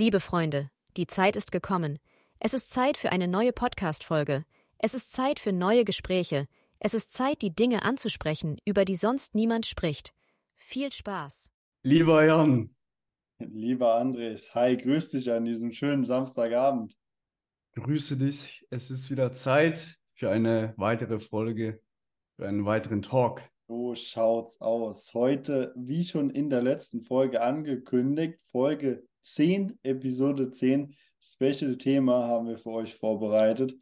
Liebe Freunde, die Zeit ist gekommen. Es ist Zeit für eine neue Podcast-Folge. Es ist Zeit für neue Gespräche. Es ist Zeit, die Dinge anzusprechen, über die sonst niemand spricht. Viel Spaß. Lieber Jan. Lieber Andres, hi, grüß dich an diesem schönen Samstagabend. Grüße dich. Es ist wieder Zeit für eine weitere Folge, für einen weiteren Talk. So schaut's aus. Heute, wie schon in der letzten Folge angekündigt, Folge 10, Episode 10, Special-Thema haben wir für euch vorbereitet.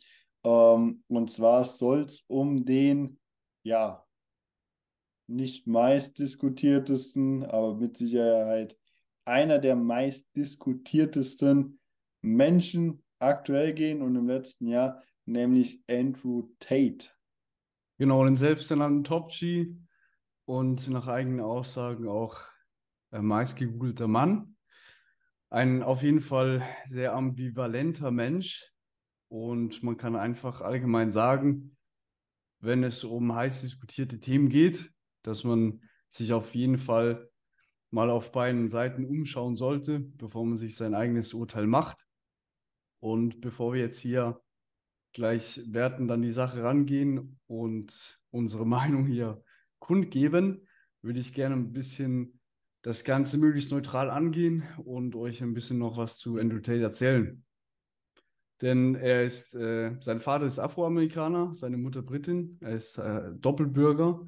Ähm, und zwar soll es um den, ja, nicht meist diskutiertesten, aber mit Sicherheit einer der meist diskutiertesten Menschen aktuell gehen und im letzten Jahr, nämlich Andrew Tate. Genau, den selbsternannten Top-G und nach eigenen Aussagen auch äh, meistgegoogelter Mann ein auf jeden Fall sehr ambivalenter Mensch und man kann einfach allgemein sagen, wenn es um heiß diskutierte Themen geht, dass man sich auf jeden Fall mal auf beiden Seiten umschauen sollte, bevor man sich sein eigenes Urteil macht. Und bevor wir jetzt hier gleich werten dann die Sache rangehen und unsere Meinung hier kundgeben, würde ich gerne ein bisschen das Ganze möglichst neutral angehen und euch ein bisschen noch was zu Andrew Tate erzählen. Denn er ist, äh, sein Vater ist Afroamerikaner, seine Mutter Britin, er ist äh, Doppelbürger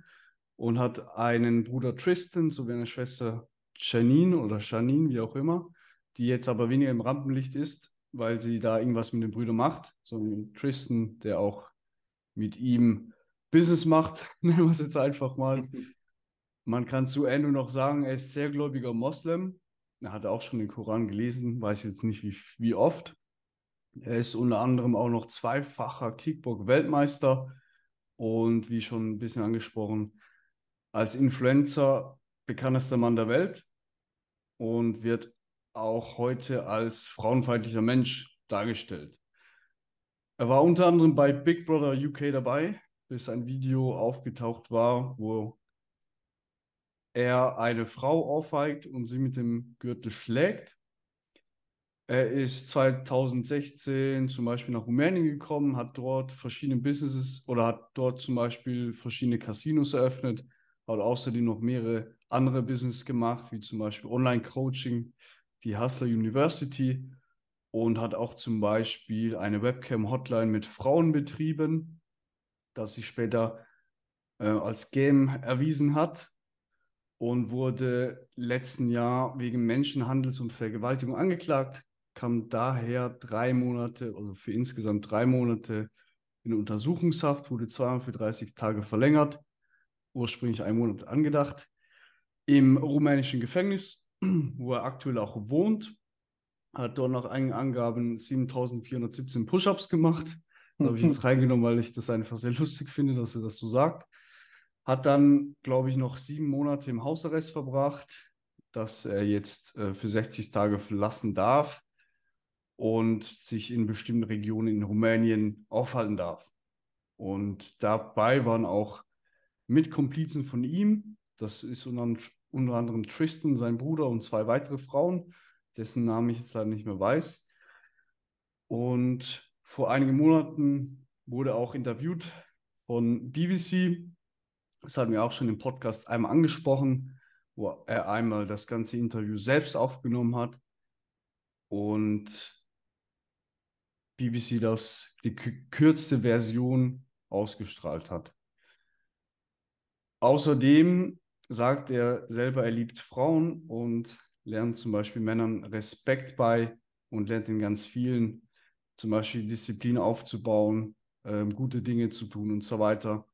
und hat einen Bruder Tristan sowie eine Schwester Janine oder Janine, wie auch immer, die jetzt aber weniger im Rampenlicht ist, weil sie da irgendwas mit den Brüdern macht, sondern Tristan, der auch mit ihm Business macht, nennen wir es jetzt einfach mal. Man kann zu Endo noch sagen, er ist sehr gläubiger Moslem. Er hat auch schon den Koran gelesen, weiß jetzt nicht wie, wie oft. Er ist unter anderem auch noch zweifacher Kickbox-Weltmeister und wie schon ein bisschen angesprochen, als Influencer bekanntester Mann der Welt und wird auch heute als frauenfeindlicher Mensch dargestellt. Er war unter anderem bei Big Brother UK dabei, bis ein Video aufgetaucht war, wo er eine Frau aufweigt und sie mit dem Gürtel schlägt. Er ist 2016 zum Beispiel nach Rumänien gekommen, hat dort verschiedene Businesses oder hat dort zum Beispiel verschiedene Casinos eröffnet, hat außerdem noch mehrere andere Business gemacht, wie zum Beispiel Online-Coaching, die Hustler University und hat auch zum Beispiel eine Webcam-Hotline mit Frauen betrieben, das sich später äh, als Game erwiesen hat und wurde letzten Jahr wegen Menschenhandels und Vergewaltigung angeklagt, kam daher drei Monate, also für insgesamt drei Monate in Untersuchungshaft, wurde zweimal für 30 Tage verlängert, ursprünglich ein Monat angedacht, im rumänischen Gefängnis, wo er aktuell auch wohnt, hat dort nach eigenen Angaben 7417 Push-ups gemacht. Da habe ich jetzt reingenommen, weil ich das einfach sehr lustig finde, dass er das so sagt. Hat dann, glaube ich, noch sieben Monate im Hausarrest verbracht, dass er jetzt äh, für 60 Tage verlassen darf und sich in bestimmten Regionen in Rumänien aufhalten darf. Und dabei waren auch Mitkomplizen von ihm, das ist unter, unter anderem Tristan, sein Bruder und zwei weitere Frauen, dessen Namen ich jetzt leider nicht mehr weiß. Und vor einigen Monaten wurde auch interviewt von BBC das hatten wir auch schon im Podcast einmal angesprochen, wo er einmal das ganze Interview selbst aufgenommen hat und BBC das die kürzeste Version ausgestrahlt hat. Außerdem sagt er selber, er liebt Frauen und lernt zum Beispiel Männern Respekt bei und lernt in ganz vielen zum Beispiel Disziplin aufzubauen, äh, gute Dinge zu tun und so weiter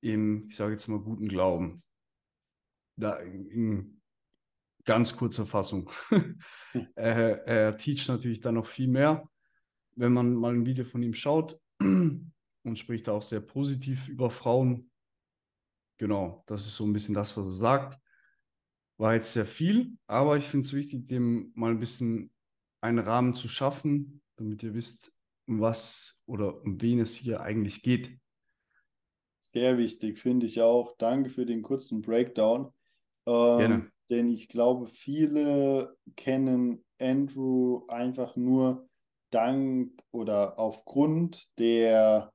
im, ich sage jetzt mal, guten Glauben. Da in ganz kurzer Fassung. er, er teacht natürlich dann noch viel mehr. Wenn man mal ein Video von ihm schaut und spricht da auch sehr positiv über Frauen. Genau, das ist so ein bisschen das, was er sagt. War jetzt sehr viel, aber ich finde es wichtig, dem mal ein bisschen einen Rahmen zu schaffen, damit ihr wisst, um was oder um wen es hier eigentlich geht. Sehr wichtig, finde ich auch. Danke für den kurzen Breakdown. Ähm, Gerne. Denn ich glaube, viele kennen Andrew einfach nur dank oder aufgrund der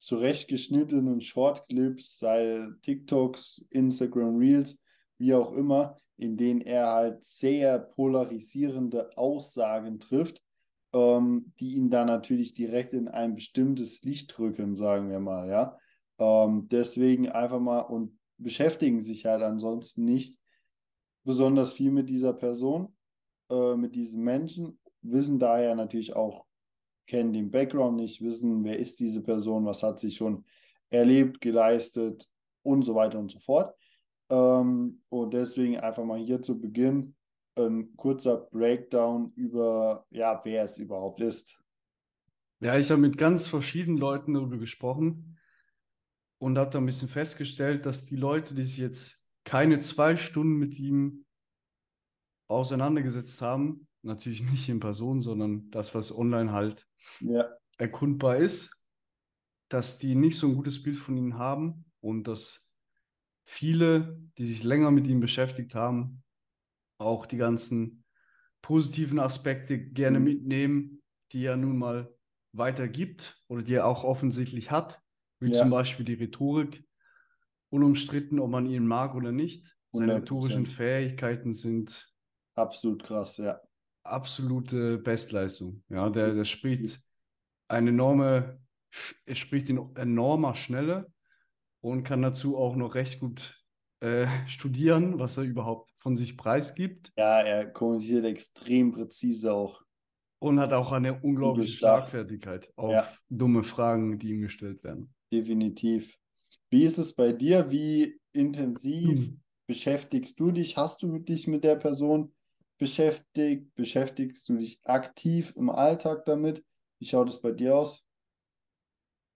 zurechtgeschnittenen Shortclips, sei TikToks, Instagram Reels, wie auch immer, in denen er halt sehr polarisierende Aussagen trifft, ähm, die ihn dann natürlich direkt in ein bestimmtes Licht drücken, sagen wir mal, ja. Ähm, deswegen einfach mal und beschäftigen sich halt ansonsten nicht besonders viel mit dieser Person, äh, mit diesem Menschen, wissen daher natürlich auch, kennen den Background nicht, wissen, wer ist diese Person, was hat sie schon erlebt, geleistet und so weiter und so fort. Ähm, und deswegen einfach mal hier zu Beginn ein kurzer Breakdown über, ja, wer es überhaupt ist. Ja, ich habe mit ganz verschiedenen Leuten darüber gesprochen und habe da ein bisschen festgestellt, dass die Leute, die sich jetzt keine zwei Stunden mit ihm auseinandergesetzt haben, natürlich nicht in Person, sondern das, was online halt ja. erkundbar ist, dass die nicht so ein gutes Bild von ihm haben und dass viele, die sich länger mit ihm beschäftigt haben, auch die ganzen positiven Aspekte gerne mhm. mitnehmen, die er nun mal weitergibt oder die er auch offensichtlich hat, wie ja. zum Beispiel die Rhetorik. Unumstritten, ob man ihn mag oder nicht. Seine 100%. rhetorischen Fähigkeiten sind absolut krass, ja. Absolute Bestleistung. Ja, der, der spricht eine enorme, er spricht in enormer Schnelle und kann dazu auch noch recht gut äh, studieren, was er überhaupt von sich preisgibt. Ja, er kommuniziert extrem präzise auch. Und hat auch eine unglaubliche Schlagfertigkeit auf ja. dumme Fragen, die ihm gestellt werden. Definitiv. Wie ist es bei dir? Wie intensiv hm. beschäftigst du dich? Hast du dich mit der Person beschäftigt? Beschäftigst du dich aktiv im Alltag damit? Wie schaut es bei dir aus?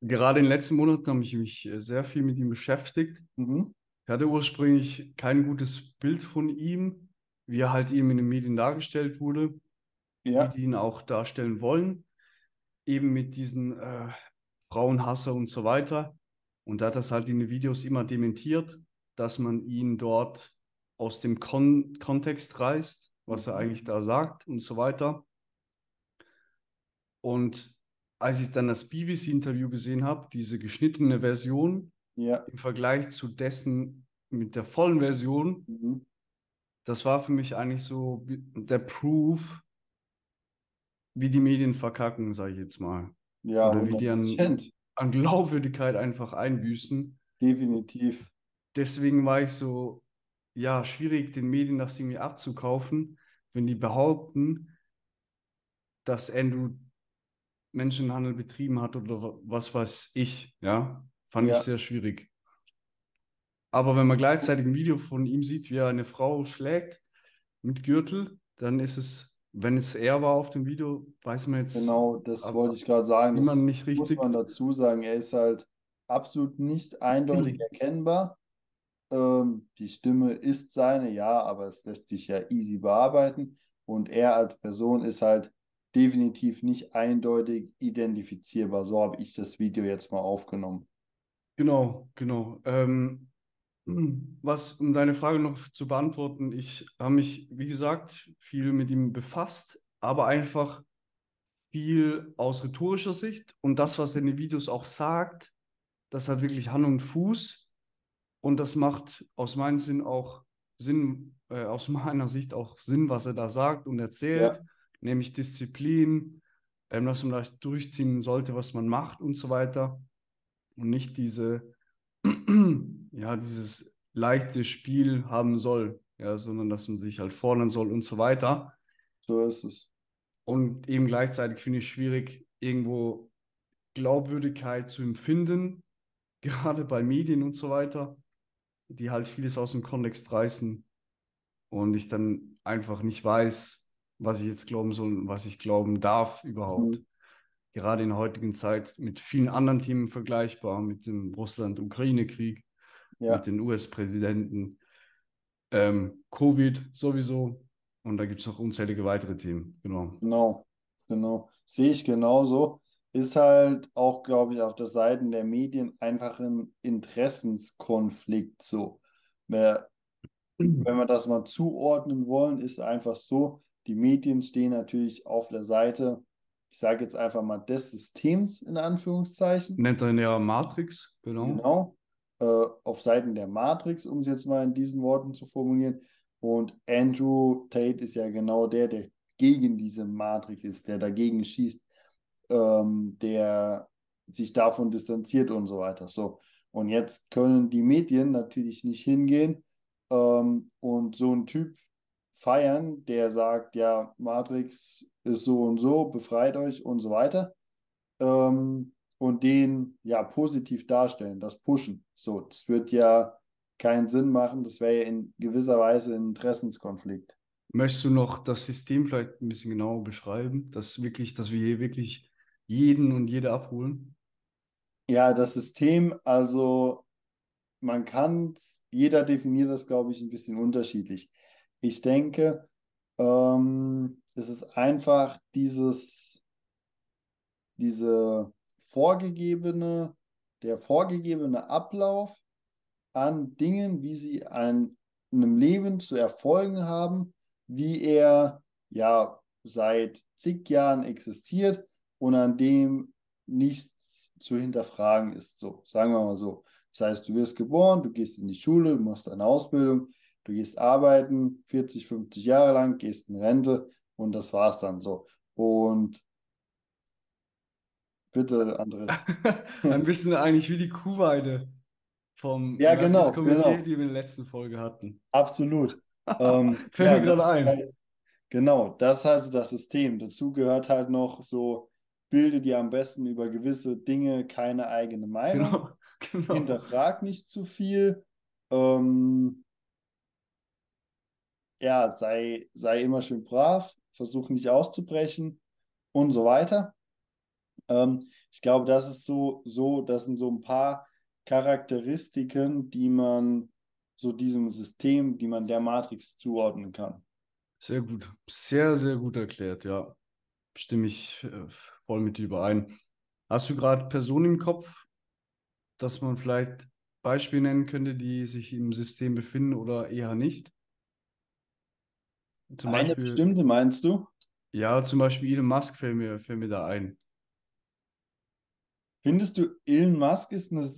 Gerade in den letzten Monaten habe ich mich äh, sehr viel mit ihm beschäftigt. Mhm. Ich hatte ursprünglich kein gutes Bild von ihm, wie er halt eben in den Medien dargestellt wurde, ja. wie die ihn auch darstellen wollen, eben mit diesen äh, Frauenhasser und so weiter. Und da hat das halt in den Videos immer dementiert, dass man ihn dort aus dem Kon Kontext reißt, was er eigentlich da sagt und so weiter. Und als ich dann das BBC-Interview gesehen habe, diese geschnittene Version, ja. im Vergleich zu dessen mit der vollen Version, mhm. das war für mich eigentlich so der Proof, wie die Medien verkacken, sage ich jetzt mal. Ja, Oder wie die an, an Glaubwürdigkeit einfach einbüßen. Definitiv. Deswegen war ich so, ja, schwierig, den Medien das irgendwie abzukaufen, wenn die behaupten, dass Andrew Menschenhandel betrieben hat oder was weiß ich, ja. Fand ja. ich sehr schwierig. Aber wenn man gleichzeitig ein Video von ihm sieht, wie er eine Frau schlägt mit Gürtel, dann ist es, wenn es er war auf dem Video, weiß man jetzt. Genau, das wollte ich gerade sagen. Das nicht richtig. muss man dazu sagen. Er ist halt absolut nicht eindeutig erkennbar. Ähm, die Stimme ist seine, ja, aber es lässt sich ja easy bearbeiten. Und er als Person ist halt definitiv nicht eindeutig identifizierbar. So habe ich das Video jetzt mal aufgenommen. Genau, genau. Ähm, was, um deine Frage noch zu beantworten, ich habe mich, wie gesagt, viel mit ihm befasst, aber einfach viel aus rhetorischer Sicht und das, was er in den Videos auch sagt, das hat wirklich Hand und Fuß und das macht aus meinem Sinn auch Sinn, äh, aus meiner Sicht auch Sinn, was er da sagt und erzählt, ja. nämlich Disziplin, ähm, dass man da durchziehen sollte, was man macht und so weiter und nicht diese, ja, dieses leichte Spiel haben soll, ja, sondern dass man sich halt fordern soll und so weiter. So ist es. Und eben gleichzeitig finde ich schwierig, irgendwo Glaubwürdigkeit zu empfinden, gerade bei Medien und so weiter, die halt vieles aus dem Kontext reißen und ich dann einfach nicht weiß, was ich jetzt glauben soll und was ich glauben darf überhaupt. Mhm gerade in der heutigen Zeit mit vielen anderen Themen vergleichbar, mit dem Russland-Ukraine-Krieg, ja. mit den US-Präsidenten, ähm, Covid sowieso. Und da gibt es noch unzählige weitere Themen. Genau. Genau, genau. Sehe ich genauso. Ist halt auch, glaube ich, auf der Seite der Medien einfach ein Interessenskonflikt so. Wenn wir das mal zuordnen wollen, ist einfach so, die Medien stehen natürlich auf der Seite, ich sage jetzt einfach mal des Systems in Anführungszeichen. Nennt er ja Matrix, genau. Genau. Äh, auf Seiten der Matrix, um es jetzt mal in diesen Worten zu formulieren. Und Andrew Tate ist ja genau der, der gegen diese Matrix ist, der dagegen schießt, ähm, der sich davon distanziert und so weiter. So. Und jetzt können die Medien natürlich nicht hingehen ähm, und so einen Typ feiern, der sagt, ja, Matrix ist so und so, befreit euch und so weiter. Ähm, und den ja positiv darstellen, das pushen. So, das wird ja keinen Sinn machen, das wäre ja in gewisser Weise ein Interessenskonflikt. Möchtest du noch das System vielleicht ein bisschen genauer beschreiben, dass wirklich, dass wir hier wirklich jeden und jede abholen? Ja, das System, also man kann, jeder definiert das, glaube ich, ein bisschen unterschiedlich. Ich denke, ähm, es ist einfach dieses, diese vorgegebene, der vorgegebene Ablauf an Dingen, wie sie in einem Leben zu erfolgen haben, wie er ja seit zig Jahren existiert und an dem nichts zu hinterfragen ist. So, sagen wir mal so. Das heißt, du wirst geboren, du gehst in die Schule, du machst eine Ausbildung, du gehst arbeiten, 40, 50 Jahre lang, gehst in Rente und das war's dann so. Und bitte, Andres. Ein bisschen eigentlich wie die Kuhweide vom ja, genau, Komitee, genau. die wir in der letzten Folge hatten. Absolut. ähm, Fällt ja, mir gerade ein. Genau, das ist also das System. Dazu gehört halt noch so, bilde dir am besten über gewisse Dinge keine eigene Meinung. Genau, genau. hinterfrag nicht zu viel. Ähm, ja, sei, sei immer schön brav, versuch nicht auszubrechen und so weiter. Ähm, ich glaube, das ist so, so, das sind so ein paar Charakteristiken, die man so diesem System, die man der Matrix zuordnen kann. Sehr gut. Sehr, sehr gut erklärt, ja. Stimme ich äh, voll mit dir überein. Hast du gerade Personen im Kopf, dass man vielleicht Beispiele nennen könnte, die sich im System befinden oder eher nicht? Zum Eine Beispiel, bestimmte meinst du? ja, zum Beispiel Elon Musk fällt mir, fällt mir da ein. Findest du, Elon Musk ist eine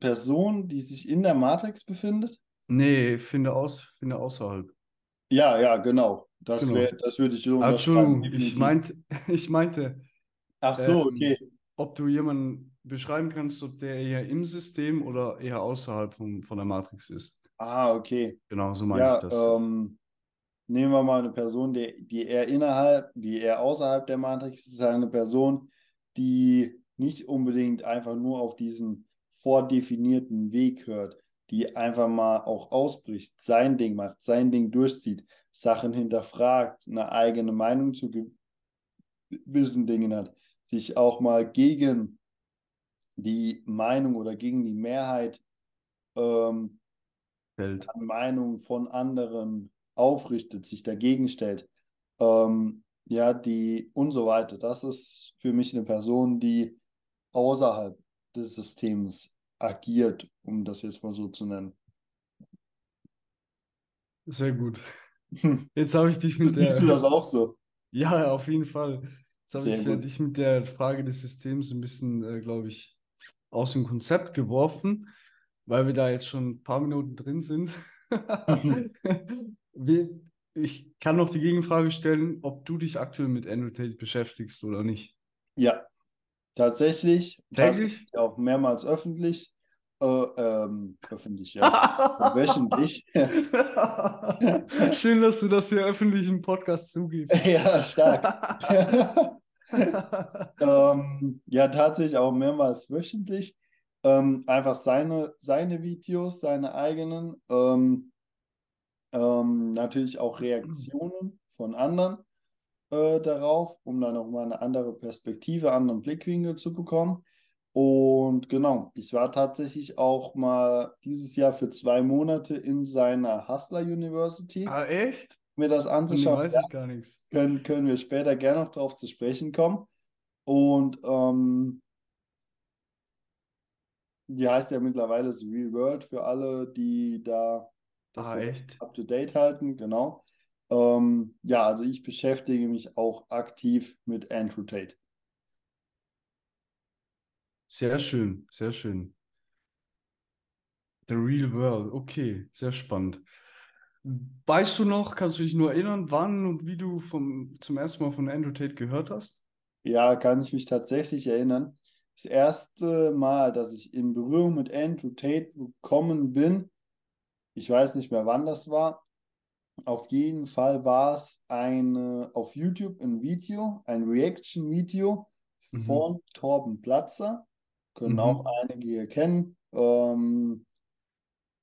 Person, die sich in der Matrix befindet? Nee, finde aus, finde außerhalb. Ja, ja, genau. Das Genau. wär, das würde ich so Ah, Entschuldigung, ich meinte, ich meinte, Ach so, ähm, okay. ob du jemanden beschreiben kannst, ob der eher im System oder eher außerhalb von, von der Matrix ist. Ah, okay. Genau, so meine Ja, ich das. ähm, nehmen wir mal eine Person, die, die eher innerhalb, die eher außerhalb der Matrix ist, eine Person, die nicht unbedingt einfach nur auf diesen vordefinierten Weg hört, die einfach mal auch ausbricht, sein Ding macht, sein Ding durchzieht, Sachen hinterfragt, eine eigene Meinung zu gewissen Dingen hat, sich auch mal gegen die Meinung oder gegen die Mehrheit ähm, an Meinungen von anderen aufrichtet, sich dagegen stellt, ähm, ja, die und so weiter. Das ist für mich eine Person, die außerhalb des Systems agiert, um das jetzt mal so zu nennen. Sehr gut. Jetzt habe ich dich mit Siehst du der. das auch so? Ja, auf jeden Fall. Jetzt habe Sehr ich äh, gut. dich mit der Frage des Systems ein bisschen, äh, glaube ich, aus dem Konzept geworfen, weil wir da jetzt schon ein paar Minuten drin sind. Ich kann noch die Gegenfrage stellen, ob du dich aktuell mit Andrew Tate beschäftigst oder nicht. Ja, tatsächlich, Täglich? tatsächlich auch mehrmals öffentlich, äh, ähm, öffentlich, ja, wöchentlich. Schön, dass du das hier öffentlich im Podcast zugibst. ja, stark. Ähm, ja, tatsächlich auch mehrmals wöchentlich. Ähm, einfach seine, seine Videos, seine eigenen. Ähm, ähm, natürlich auch Reaktionen von anderen äh, darauf, um dann nochmal eine andere Perspektive, anderen Blickwinkel zu bekommen. Und genau, ich war tatsächlich auch mal dieses Jahr für zwei Monate in seiner Hustler University, Ah, echt? mir das anzuschauen. weiß Ja, ich gar nichts. können, können wir später gerne noch darauf zu sprechen kommen. Und ähm, die heißt ja mittlerweile The Real World für alle, die da dass ah, echt? up to date halten, genau. Ähm, ja, also ich beschäftige mich auch aktiv mit Andrew Tate. Sehr schön, sehr schön. The Real World, okay, sehr spannend. Weißt du noch, kannst du dich nur erinnern, wann und wie du vom, zum ersten Mal von Andrew Tate gehört hast? Ja, kann ich mich tatsächlich erinnern. Das erste Mal, dass ich in Berührung mit Andrew Tate gekommen bin, ich weiß nicht mehr, wann das war. Auf jeden Fall war es eine, auf YouTube ein Video, ein Reaction-Video Mhm. von Torben Platzer. Können Mhm. auch einige hier kennen. Ähm,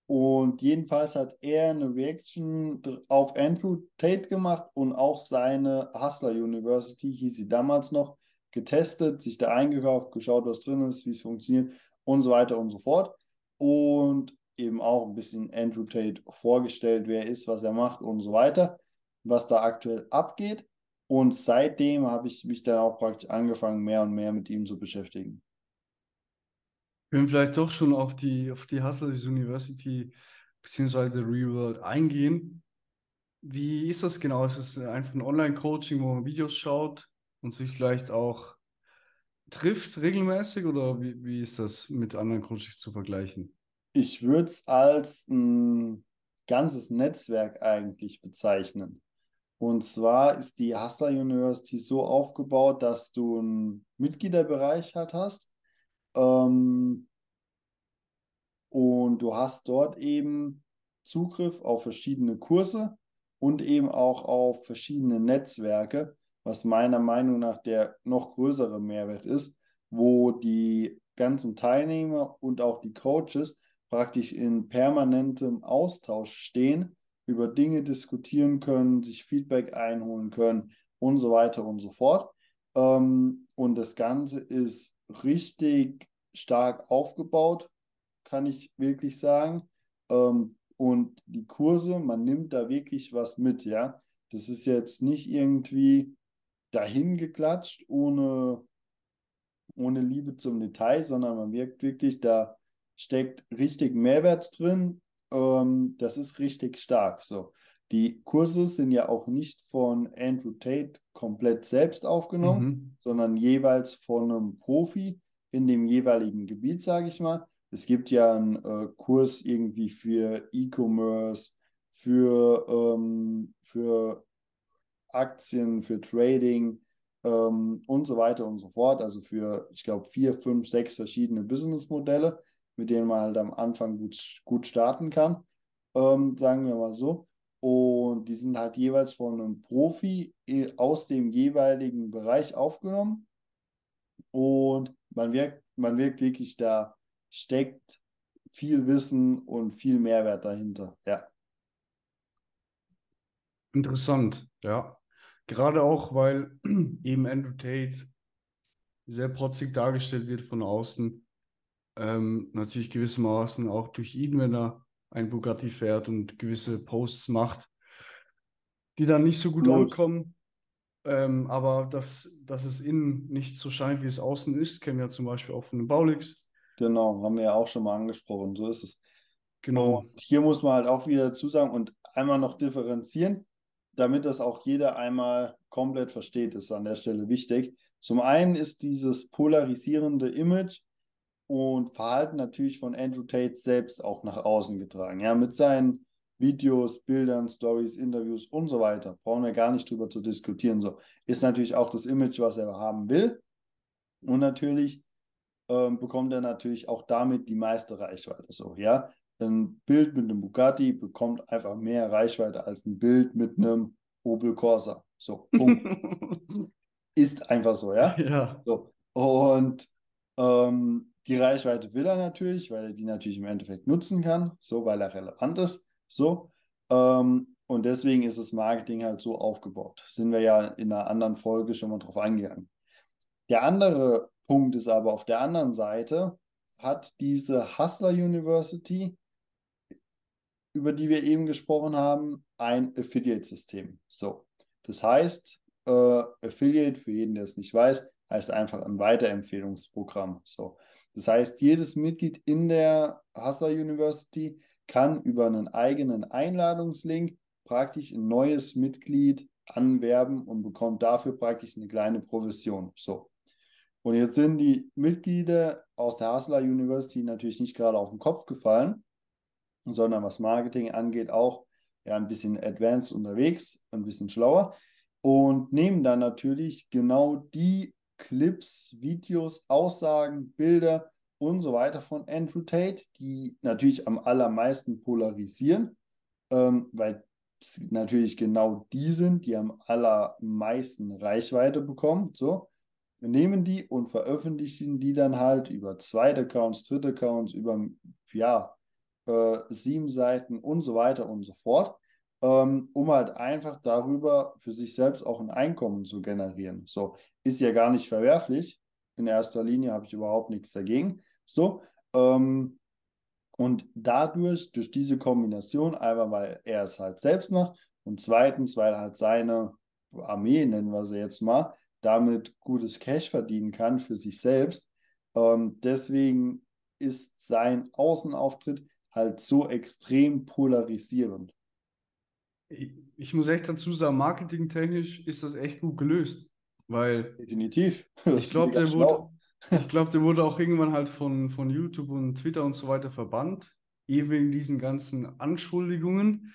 und jedenfalls hat er eine Reaction auf Andrew Tate gemacht und auch seine Hustler University, hieß sie damals noch, getestet, sich da eingekauft, geschaut, was drin ist, wie es funktioniert und so weiter und so fort. Und eben auch ein bisschen Andrew Tate vorgestellt, wer er ist, was er macht und so weiter, was da aktuell abgeht. Und seitdem habe ich mich dann auch praktisch angefangen, mehr und mehr mit ihm zu beschäftigen. Wir können vielleicht doch schon auf die, auf die Hustlers University The Real World eingehen. Wie ist das genau? Ist es einfach ein Online-Coaching, wo man Videos schaut und sich vielleicht auch trifft regelmäßig oder wie, wie ist das mit anderen Coaches zu vergleichen? Ich würde es als ein ganzes Netzwerk eigentlich bezeichnen. Und zwar ist die Hustler University so aufgebaut, dass du einen Mitgliederbereich halt hast. Ähm, und du hast dort eben Zugriff auf verschiedene Kurse und eben auch auf verschiedene Netzwerke, was meiner Meinung nach der noch größere Mehrwert ist, wo die ganzen Teilnehmer und auch die Coaches praktisch in permanentem Austausch stehen, über Dinge diskutieren können, sich Feedback einholen können und so weiter und so fort. Ähm, und das Ganze ist richtig stark aufgebaut, kann ich wirklich sagen. Ähm, und die Kurse, man nimmt da wirklich was mit, ja. Das ist jetzt nicht irgendwie dahin geklatscht, ohne, ohne Liebe zum Detail, sondern man wirkt wirklich, da steckt richtig Mehrwert drin. Ähm, das ist richtig stark. So. Die Kurse sind ja auch nicht von Andrew Tate komplett selbst aufgenommen, Mhm. sondern jeweils von einem Profi in dem jeweiligen Gebiet, sage ich mal. Es gibt ja einen äh, Kurs irgendwie für E-Commerce, für, ähm, für Aktien, für Trading ähm, und so weiter und so fort. Also für, ich glaube, vier, fünf, sechs verschiedene Businessmodelle, mit denen man halt am Anfang gut, gut starten kann, ähm, sagen wir mal so. Und die sind halt jeweils von einem Profi äh, aus dem jeweiligen Bereich aufgenommen. Und man wirkt, man wirkt wirklich, da steckt viel Wissen und viel Mehrwert dahinter. Ja. Interessant, ja. Gerade auch, weil eben Andrew Tate sehr protzig dargestellt wird von außen. Ähm, natürlich gewissermaßen auch durch ihn, wenn er ein Bugatti fährt und gewisse Posts macht, die dann nicht so gut Absolut. ankommen. Ähm, aber dass, dass es innen nicht so scheint, wie es außen ist, kennen wir zum Beispiel auch von den Baulix. Genau, haben wir ja auch schon mal angesprochen. So ist es. Genau. Und hier muss man halt auch wieder dazu sagen und einmal noch differenzieren, damit das auch jeder einmal komplett versteht, ist an der Stelle wichtig. Zum einen ist dieses polarisierende Image und Verhalten natürlich von Andrew Tate selbst auch nach außen getragen. Ja, mit seinen Videos, Bildern, Stories, Interviews und so weiter. Brauchen wir gar nicht drüber zu diskutieren. So ist natürlich auch das Image, was er haben will. Und natürlich ähm, bekommt er natürlich auch damit die meiste Reichweite. So, ja. Ein Bild mit einem Bugatti bekommt einfach mehr Reichweite als ein Bild mit einem Opel Corsa. So, Punkt. ist einfach so, ja. Ja, So. Und ähm, die Reichweite will er natürlich, weil er die natürlich im Endeffekt nutzen kann, so weil er relevant ist. So. Ähm, und deswegen ist das Marketing halt so aufgebaut. Sind wir ja in einer anderen Folge schon mal drauf eingegangen. Der andere Punkt ist aber auf der anderen Seite, hat diese Hustler University, über die wir eben gesprochen haben, ein Affiliate-System. So, das heißt, äh, Affiliate, für jeden, der es nicht weiß, heißt einfach ein Weiterempfehlungsprogramm. So, das heißt, jedes Mitglied in der Hustler University kann über einen eigenen Einladungslink praktisch ein neues Mitglied anwerben und bekommt dafür praktisch eine kleine Provision. So. Und jetzt sind die Mitglieder aus der Hasler University natürlich nicht gerade auf den Kopf gefallen, sondern was Marketing angeht, auch ja, ein bisschen advanced unterwegs, ein bisschen schlauer und nehmen dann natürlich genau die Clips, Videos, Aussagen, Bilder und so weiter von Andrew Tate, die natürlich am allermeisten polarisieren, ähm, weil es natürlich genau die sind, die am allermeisten Reichweite bekommen. So, wir nehmen die und veröffentlichen die dann halt über zweite Accounts, dritte Accounts, über ja, äh, sieben Seiten und so weiter und so fort, ähm, um halt einfach darüber für sich selbst auch ein Einkommen zu generieren. So, ist ja gar nicht verwerflich. In erster Linie habe ich überhaupt nichts dagegen. So, ähm, und dadurch, durch diese Kombination, einmal weil er es halt selbst macht und zweitens, weil halt seine Armee, nennen wir sie jetzt mal, damit gutes Cash verdienen kann für sich selbst. Ähm, deswegen ist sein Außenauftritt halt so extrem polarisierend. Ich, muss echt dazu sagen, marketingtechnisch ist das echt gut gelöst, weil definitiv. ich glaube, der wurde, ich glaube, der wurde auch irgendwann halt von, von YouTube und Twitter und so weiter verbannt, eben wegen diesen ganzen Anschuldigungen,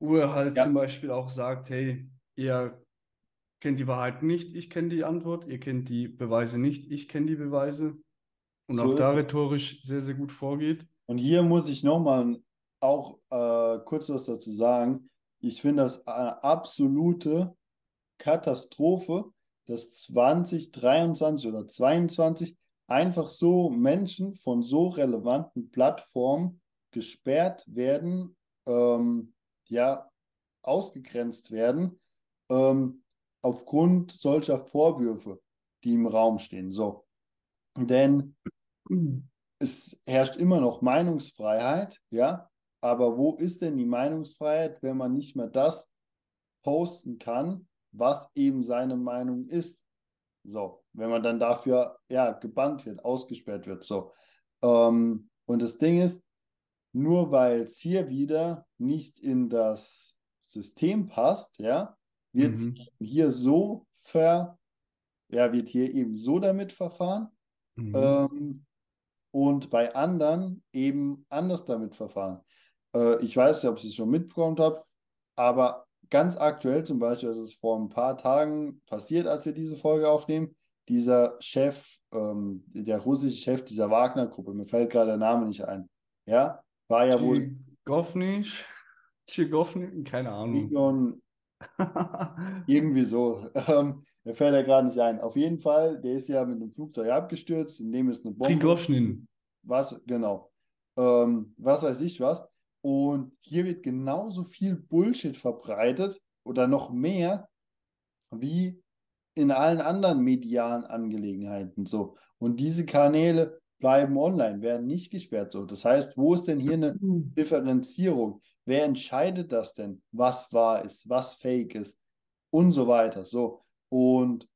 wo er halt ja. zum Beispiel auch sagt, hey, ihr kennt die Wahrheit nicht, ich kenne die Antwort, ihr kennt die Beweise nicht, ich kenne die Beweise. Und so auch da rhetorisch sehr, sehr gut vorgeht. Und hier muss ich nochmal auch äh, kurz was dazu sagen. Ich finde das eine absolute Katastrophe, dass 2023 oder 2022 einfach so Menschen von so relevanten Plattformen gesperrt werden, ähm, ja, ausgegrenzt werden, ähm, aufgrund solcher Vorwürfe, die im Raum stehen. So. Denn es herrscht immer noch Meinungsfreiheit, ja, aber wo ist denn die Meinungsfreiheit, wenn man nicht mehr das posten kann, was eben seine Meinung ist? So, wenn man dann dafür ja gebannt wird, ausgesperrt wird, so. Ähm, und das Ding ist, nur weil es hier wieder nicht in das System passt, ja, wird mhm. hier so ver, ja, wird hier eben so damit verfahren. Mhm. Ähm, und bei anderen eben anders damit verfahren. Äh, ich weiß nicht, ob Sie es schon mitbekommen haben, aber ganz aktuell zum Beispiel, das ist vor ein paar Tagen passiert, als wir diese Folge aufnehmen, dieser Chef, ähm, der russische Chef dieser Wagner-Gruppe, mir fällt gerade der Name nicht ein, ja, war ja wohl. Govnisch, Tchigovni, keine Ahnung. Irgendwie so. Ähm, mir fällt er gerade nicht ein. Auf jeden Fall, der ist ja mit einem Flugzeug abgestürzt, in dem ist eine Bombe. Prigoschnin. Was, genau. Ähm, was weiß ich was. Und hier wird genauso viel Bullshit verbreitet oder noch mehr wie in allen anderen medialen Angelegenheiten so. Und diese Kanäle bleiben online, werden nicht gesperrt so. Das heißt, wo ist denn hier eine mhm. Differenzierung? Wer entscheidet das denn, was wahr ist, was fake ist und so weiter. So. Und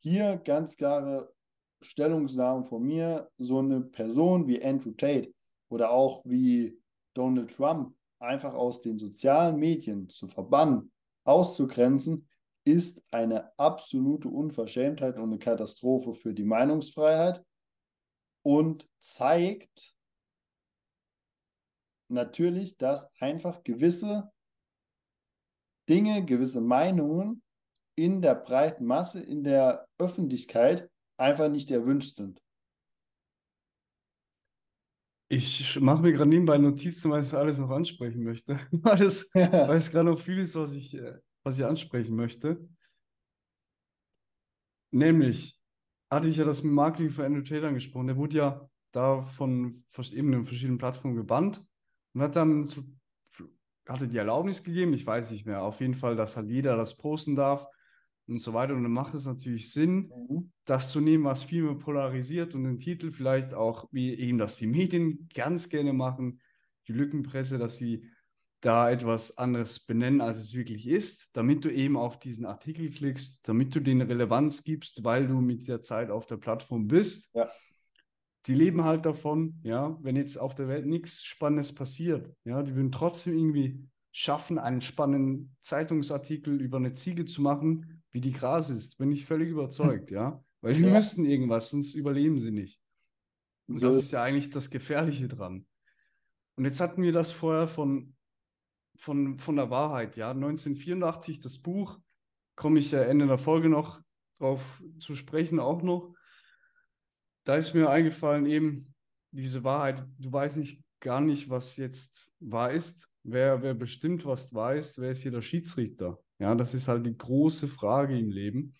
hier ganz klare Stellungnahmen von mir, so eine Person wie Andrew Tate oder auch wie Donald Trump einfach aus den sozialen Medien zu verbannen, auszugrenzen, ist eine absolute Unverschämtheit und eine Katastrophe für die Meinungsfreiheit und zeigt natürlich, dass einfach gewisse Dinge, gewisse Meinungen in der breiten Masse, in der Öffentlichkeit einfach nicht erwünscht sind. Ich mache mir gerade nebenbei Notizen, weil ich alles noch ansprechen möchte. Alles, weil es gerade noch viel ist, was ich, äh, was ich ansprechen möchte. Nämlich, hatte ich ja das Marketing für Andrew Tate angesprochen. Der wurde ja da von eben den verschiedenen Plattformen gebannt und hat dann so, hatte die Erlaubnis gegeben, ich weiß nicht mehr, auf jeden Fall, dass halt jeder das posten darf und so weiter. Und dann macht es natürlich Sinn, mhm. das zu nehmen, was viel mehr polarisiert und den Titel vielleicht auch, wie eben das die Medien ganz gerne machen, die Lückenpresse, dass sie da etwas anderes benennen, als es wirklich ist, damit du eben auf diesen Artikel klickst, damit du den Relevanz gibst, weil du mit der Zeit auf der Plattform bist. Ja. die leben halt davon, ja, wenn jetzt auf der Welt nichts Spannendes passiert, ja, die würden trotzdem irgendwie schaffen, einen spannenden Zeitungsartikel über eine Ziege zu machen, wie die Gras ist. Bin ich völlig überzeugt, ja. Weil die ja. müssten irgendwas, sonst überleben sie nicht. Und so das ist ja eigentlich das Gefährliche dran. Und jetzt hatten wir das vorher von, von, von der Wahrheit, ja. 1984, das Buch, komme ich ja Ende der Folge noch drauf zu sprechen, auch noch. Da ist mir eingefallen, eben diese Wahrheit, du weißt nicht gar nicht, was jetzt wahr ist. Wer, wer bestimmt, was wahr ist, wer ist hier der Schiedsrichter? Ja, das ist halt die große Frage im Leben.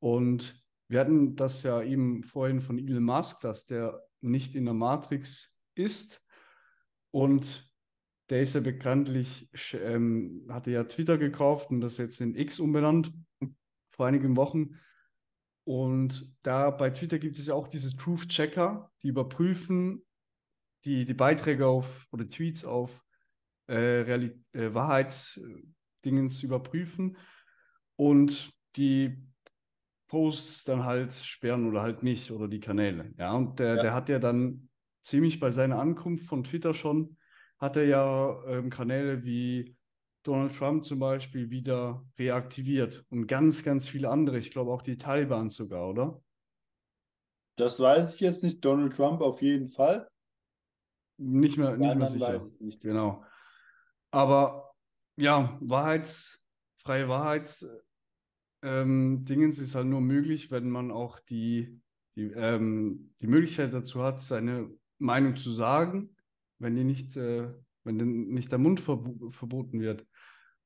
Und wir hatten das ja eben vorhin von Elon Musk, dass der nicht in der Matrix ist. Und der ist ja bekanntlich, ähm, hatte ja Twitter gekauft und das jetzt in X umbenannt vor einigen Wochen. Und da bei Twitter gibt es ja auch diese Truth Checker, die überprüfen die, die Beiträge auf oder Tweets auf äh, äh, Wahrheitsdingens überprüfen und die Posts dann halt sperren oder halt nicht oder die Kanäle. Ja, und der, ja. der hat ja dann ziemlich bei seiner Ankunft von Twitter schon, hat er ja ähm, Kanäle wie Donald Trump zum Beispiel wieder reaktiviert und ganz, ganz viele andere. Ich glaube auch die Taliban sogar, oder? Das weiß ich jetzt nicht. Donald Trump auf jeden Fall. Nicht mehr, nicht mehr sicher. Nicht. Genau. Aber ja, Wahrheits, freie Wahrheits ähm, Dingens ist halt nur möglich, wenn man auch die, die, ähm, die Möglichkeit dazu hat, seine Meinung zu sagen, wenn die nicht, äh, wenn nicht der Mund verbo verboten wird.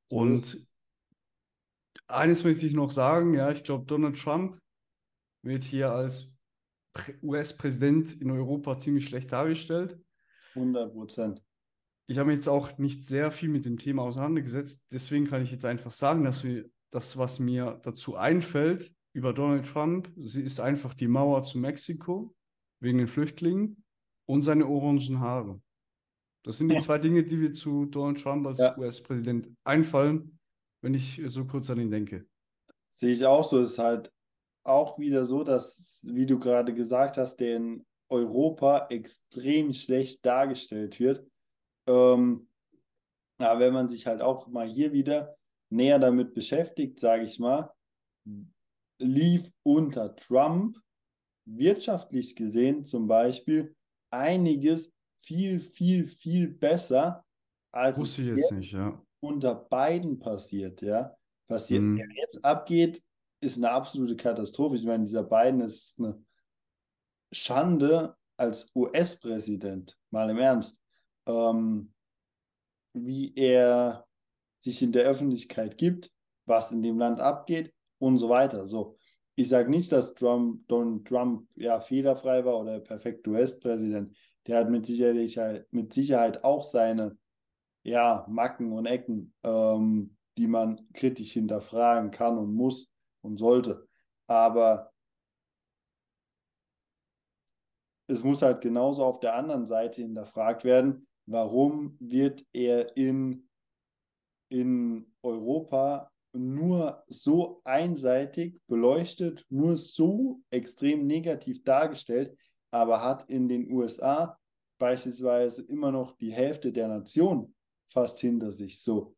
Und eines möchte ich noch sagen, ja, ich glaube, Donald Trump wird hier als US-Präsident in Europa ziemlich schlecht dargestellt. 100 Prozent. Ich habe mich jetzt auch nicht sehr viel mit dem Thema auseinandergesetzt. Deswegen kann ich jetzt einfach sagen, dass wir das, was mir dazu einfällt über Donald Trump, sie ist einfach die Mauer zu Mexiko wegen den Flüchtlingen und seine orangen Haare. Das sind die ja. zwei Dinge, die mir zu Donald Trump als ja. US-Präsident einfallen, wenn ich so kurz an ihn denke. Sehe ich auch so. Es ist halt auch wieder so, dass, wie du gerade gesagt hast, der in Europa extrem schlecht dargestellt wird. Ähm, aber wenn man sich halt auch mal hier wieder näher damit beschäftigt, sage ich mal, lief unter Trump wirtschaftlich gesehen zum Beispiel einiges viel, viel, viel besser, als Wusste es jetzt, jetzt nicht, ja. unter Biden passiert, ja. Was hier hm. jetzt abgeht, ist eine absolute Katastrophe. Ich meine, dieser Biden ist eine Schande als US-Präsident, mal im Ernst. Ähm, wie er sich in der Öffentlichkeit gibt, was in dem Land abgeht und so weiter. So, ich sage nicht, dass Trump, Donald Trump ja fehlerfrei war oder perfekt US-Präsident. Der hat mit Sicherheit, mit Sicherheit auch seine ja, Macken und Ecken, ähm, die man kritisch hinterfragen kann und muss und sollte. Aber es muss halt genauso auf der anderen Seite hinterfragt werden, warum wird er in in Europa nur so einseitig beleuchtet, nur so extrem negativ dargestellt, aber hat in den USA beispielsweise immer noch die Hälfte der Nation fast hinter sich. So.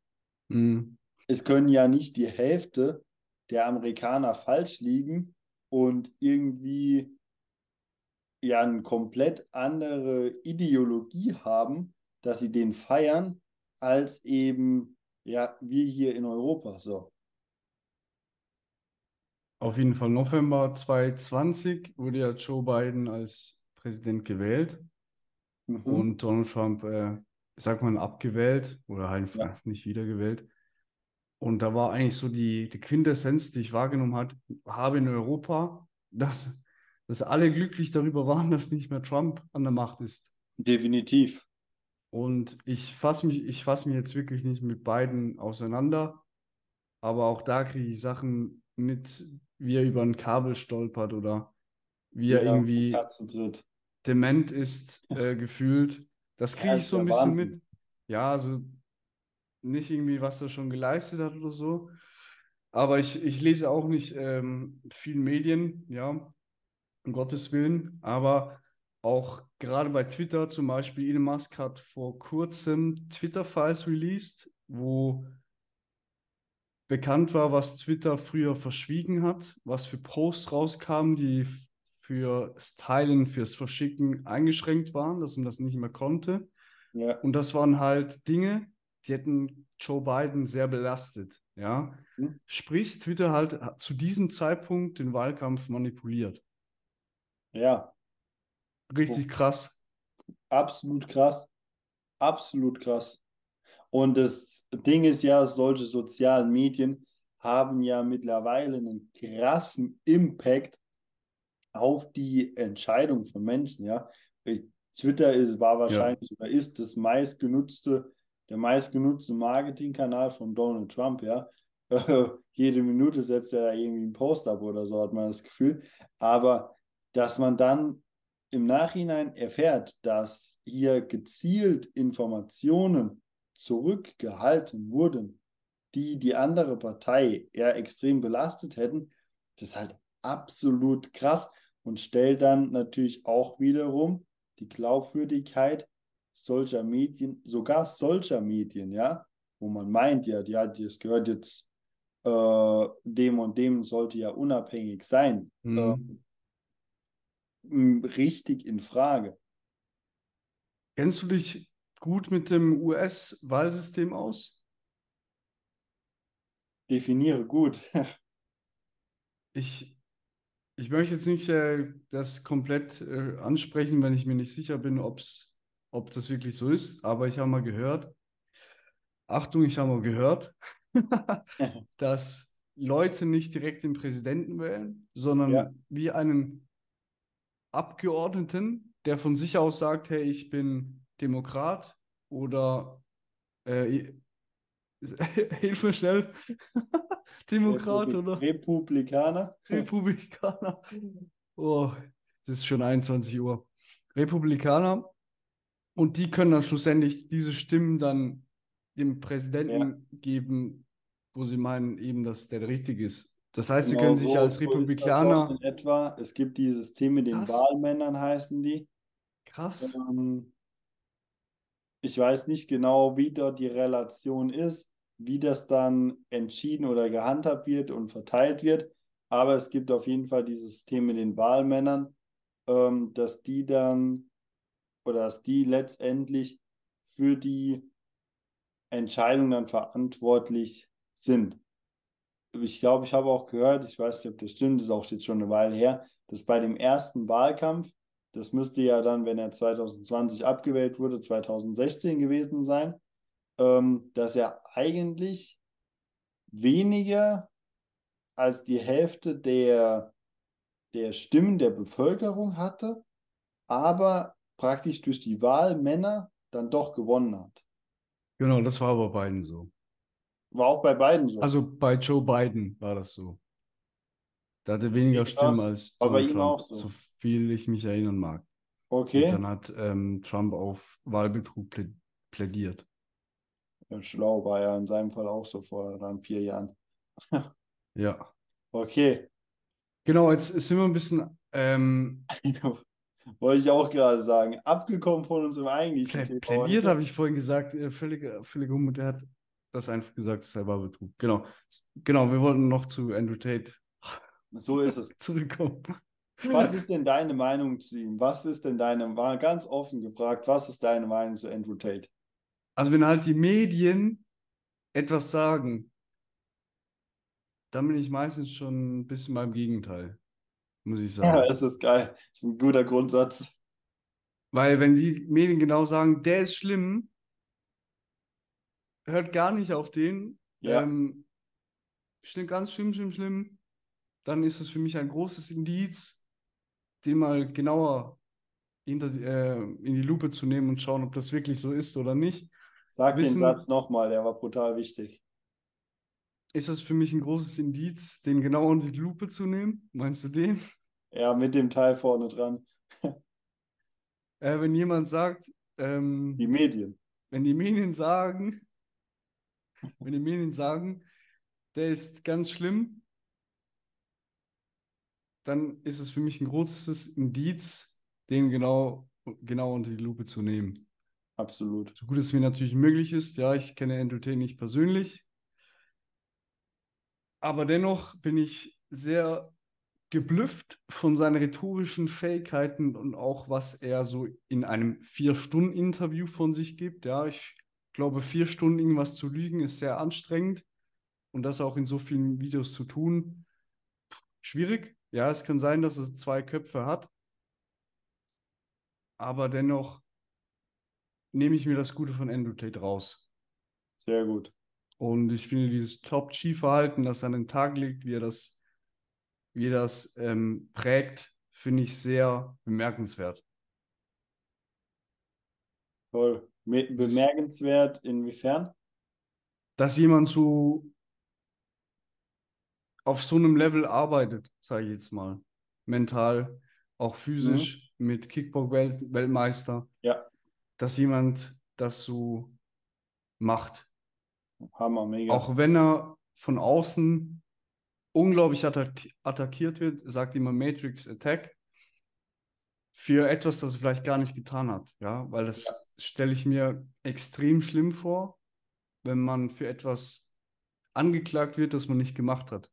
Mhm. Es können ja nicht die Hälfte der Amerikaner falsch liegen und irgendwie ja eine komplett andere Ideologie haben, dass sie den feiern, als eben ja, wir hier in Europa. So. Auf jeden Fall November 2020 wurde ja Joe Biden als Präsident gewählt mhm. und Donald Trump, äh, sag mal, abgewählt oder halt ja. nicht wiedergewählt. Und da war eigentlich so die, die Quintessenz, die ich wahrgenommen hat, habe in Europa, dass, dass alle glücklich darüber waren, dass nicht mehr Trump an der Macht ist. Definitiv. Und ich fasse mich, ich fasse mich jetzt wirklich nicht mit beiden auseinander, aber auch da kriege ich Sachen mit, wie er über ein Kabel stolpert oder wie ja, er irgendwie dement ist, äh, gefühlt. Das kriege ja, ich so ein bisschen Wahnsinn. mit. Ja, also nicht irgendwie, was er schon geleistet hat oder so. Aber ich, ich lese auch nicht ähm, viel Medien, ja, um Gottes Willen. Aber auch gerade bei Twitter zum Beispiel, Elon Musk hat vor kurzem Twitter-Files released, wo bekannt war, was Twitter früher verschwiegen hat, was für Posts rauskamen, die fürs Teilen, fürs Verschicken eingeschränkt waren, dass man das nicht mehr konnte. Ja. Und das waren halt Dinge, die hätten Joe Biden sehr belastet. Ja, Mhm. sprich, Twitter halt zu diesem Zeitpunkt den Wahlkampf manipuliert. Ja, Richtig krass. absolut krass. Absolut krass. Und das Ding ist ja, solche sozialen Medien haben ja mittlerweile einen krassen Impact auf die Entscheidung von Menschen, ja. Twitter ist, war wahrscheinlich oder ist das meistgenutzte, der meistgenutzte Marketingkanal von Donald Trump, ja. Jede Minute setzt er da irgendwie einen Post ab oder so, hat man das Gefühl. Aber dass man dann im Nachhinein erfährt, dass hier gezielt Informationen zurückgehalten wurden, die die andere Partei eher extrem belastet hätten, das ist halt absolut krass und stellt dann natürlich auch wiederum die Glaubwürdigkeit solcher Medien, sogar solcher Medien, ja, wo man meint, ja, ja, das gehört jetzt äh, dem und dem, sollte ja unabhängig sein, Mhm. ähm, richtig in Frage. Kennst du dich gut mit dem US-Wahlsystem aus? Definiere gut. Ich, ich möchte jetzt nicht äh, das komplett äh, ansprechen, wenn ich mir nicht sicher bin, ob's, ob das wirklich so ist, aber ich habe mal gehört, Achtung, ich habe mal gehört, dass Leute nicht direkt den Präsidenten wählen, sondern Ja. wie einen Abgeordneten, der von sich aus sagt, hey, ich bin Demokrat oder äh, hilf mir schnell, Demokrat Republik- oder Republikaner. Republikaner. Oh, es ist schon 21 Uhr. Republikaner. Und die können dann schlussendlich diese Stimmen dann dem Präsidenten geben, wo sie meinen, eben, dass der der richtige ist. Das heißt, sie Genau können sich als Republikaner. in etwa. Es gibt dieses System mit den Krass. Wahlmännern, heißen die. Krass. Ähm, ich weiß nicht genau, wie dort die Relation ist, wie das dann entschieden oder gehandhabt wird und verteilt wird. Aber es gibt auf jeden Fall dieses System mit den Wahlmännern, ähm, dass die dann oder dass die letztendlich für die Entscheidung dann verantwortlich sind. Ich glaube, ich habe auch gehört, ich weiß nicht, ob das stimmt, das ist auch jetzt schon eine Weile her, dass bei dem ersten Wahlkampf, das müsste ja dann, wenn er 2020 abgewählt wurde, 2016 gewesen sein, ähm, dass er eigentlich weniger als die Hälfte der, der Stimmen der Bevölkerung hatte, aber praktisch durch die Wahlmänner dann doch gewonnen hat. Genau, das war aber bei beiden so. War auch bei beiden so. Also bei Joe Biden war das so. Da hatte weniger. Stimmen als Aber bei Donald ihm Trump, auch so. so viel ich mich erinnern mag. Und okay, dann hat ähm, Trump auf Wahlbetrug plä plädiert. Ja, schlau war ja in seinem Fall auch so vor dann vier Jahren. Ja. Okay, Genau, jetzt sind wir ein bisschen ähm, wollte ich auch gerade sagen, abgekommen von unserem eigentlichen Plä Thema plädiert, habe ich vorhin gesagt, äh, völlig, völlig um, der hat das einfach gesagt, es sei Wahlbetrug. Genau. Genau, wir wollten noch zu Andrew Tate So ist es. zurückkommen. Was ist denn deine Meinung zu ihm? Was ist denn deine, war ganz offen gefragt, was ist deine Meinung zu Andrew Tate? Also wenn halt die Medien etwas sagen, dann bin ich meistens schon ein bisschen beim Gegenteil, muss ich Ja, sagen. das ist geil. Das ist ein guter Grundsatz. Weil wenn die Medien genau sagen, der ist schlimm, hört gar nicht auf den, Ja. ähm, schlimm, ganz schlimm, schlimm, schlimm, dann ist es für mich ein großes Indiz, den mal genauer hinter, äh, in die Lupe zu nehmen und schauen, ob das wirklich so ist oder nicht. Sag den Wissen- Satz nochmal, der war brutal wichtig. Ist das für mich ein großes Indiz, den genauer unter die Lupe zu nehmen? Meinst du den? Ja, mit dem Teil vorne dran. Äh, wenn jemand sagt, ähm, Die Medien. wenn die Medien sagen, wenn die Medien sagen, der ist ganz schlimm, dann ist es für mich ein großes Indiz, den genau, genau unter die Lupe zu nehmen. Absolut. So gut es mir natürlich möglich ist. Ja, ich kenne Andrew Tate nicht persönlich. Aber dennoch bin ich sehr geblüfft von seinen rhetorischen Fähigkeiten und auch, was er so in einem Vier-Stunden-Interview von sich gibt. Ja, ich glaube, vier Stunden irgendwas zu lügen ist sehr anstrengend und das auch in so vielen Videos zu tun, schwierig. Ja, es kann sein, dass es zwei Köpfe hat, aber dennoch nehme ich mir das Gute von Andrew Tate raus. Sehr gut. Und ich finde dieses Top-G-Verhalten, das er an den Tag legt, wie er das wie das ähm, prägt, finde ich sehr bemerkenswert. Toll. Bemerkenswert inwiefern? Dass jemand so auf so einem Level arbeitet, sage ich jetzt mal. Mental, auch physisch, mhm. mit Kickbox-Weltmeister. Ja. Dass jemand das so macht. Hammer, mega. Auch wenn er von außen unglaublich attack attackiert wird, sagt immer Matrix Attack, für etwas, das er vielleicht gar nicht getan hat. Ja, weil das ja. Stelle ich mir extrem schlimm vor, wenn man für etwas angeklagt wird, das man nicht gemacht hat.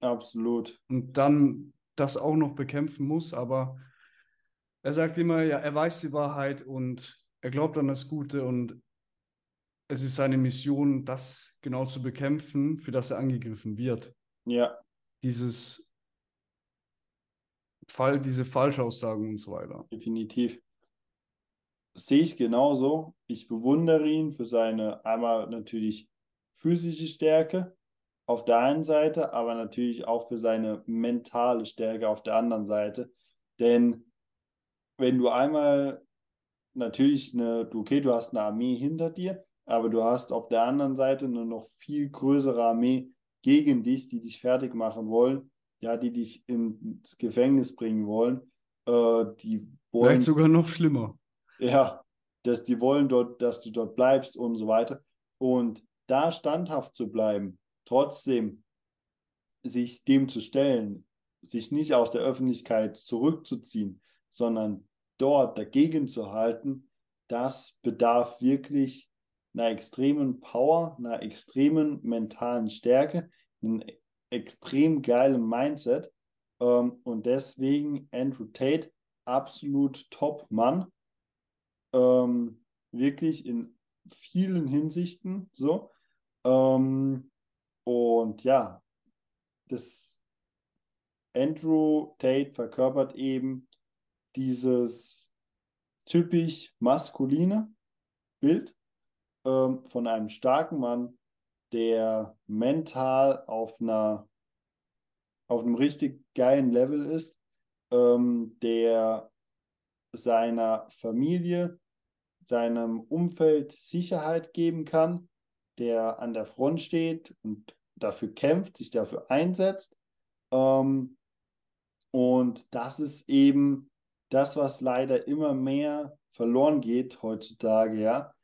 Absolut. Und dann das auch noch bekämpfen muss, aber er sagt immer, ja, er weiß die Wahrheit und er glaubt an das Gute und es ist seine Mission, das genau zu bekämpfen, für das er angegriffen wird. Ja. Dieses Fall, diese Falschaussagen und so weiter. Definitiv. Sehe ich genauso. Ich bewundere ihn für seine einmal natürlich physische Stärke auf der einen Seite, aber natürlich auch für seine mentale Stärke auf der anderen Seite. Denn wenn du einmal natürlich eine, okay, du hast eine Armee hinter dir, aber du hast auf der anderen Seite eine noch viel größere Armee gegen dich, die dich fertig machen wollen, ja, die dich ins Gefängnis bringen wollen, äh, die wollen. Vielleicht sogar noch schlimmer. Ja, dass die wollen dort, dass du dort bleibst und so weiter. Und da standhaft zu bleiben, trotzdem sich dem zu stellen, sich nicht aus der Öffentlichkeit zurückzuziehen, sondern dort dagegen zu halten, das bedarf wirklich einer extremen Power, einer extremen mentalen Stärke, einem extrem geilen Mindset. Ähm, und deswegen Andrew Tate, absolut Top-Mann. Ähm, wirklich in vielen Hinsichten so. Ähm, und ja, das Andrew Tate verkörpert eben dieses typisch maskuline Bild ähm, von einem starken Mann, der mental auf einer auf einem richtig geilen Level ist, ähm, der seiner Familie, seinem Umfeld Sicherheit geben kann, der an der Front steht und dafür kämpft, sich dafür einsetzt. Ähm, und das ist eben das, was leider immer mehr verloren geht heutzutage, ja,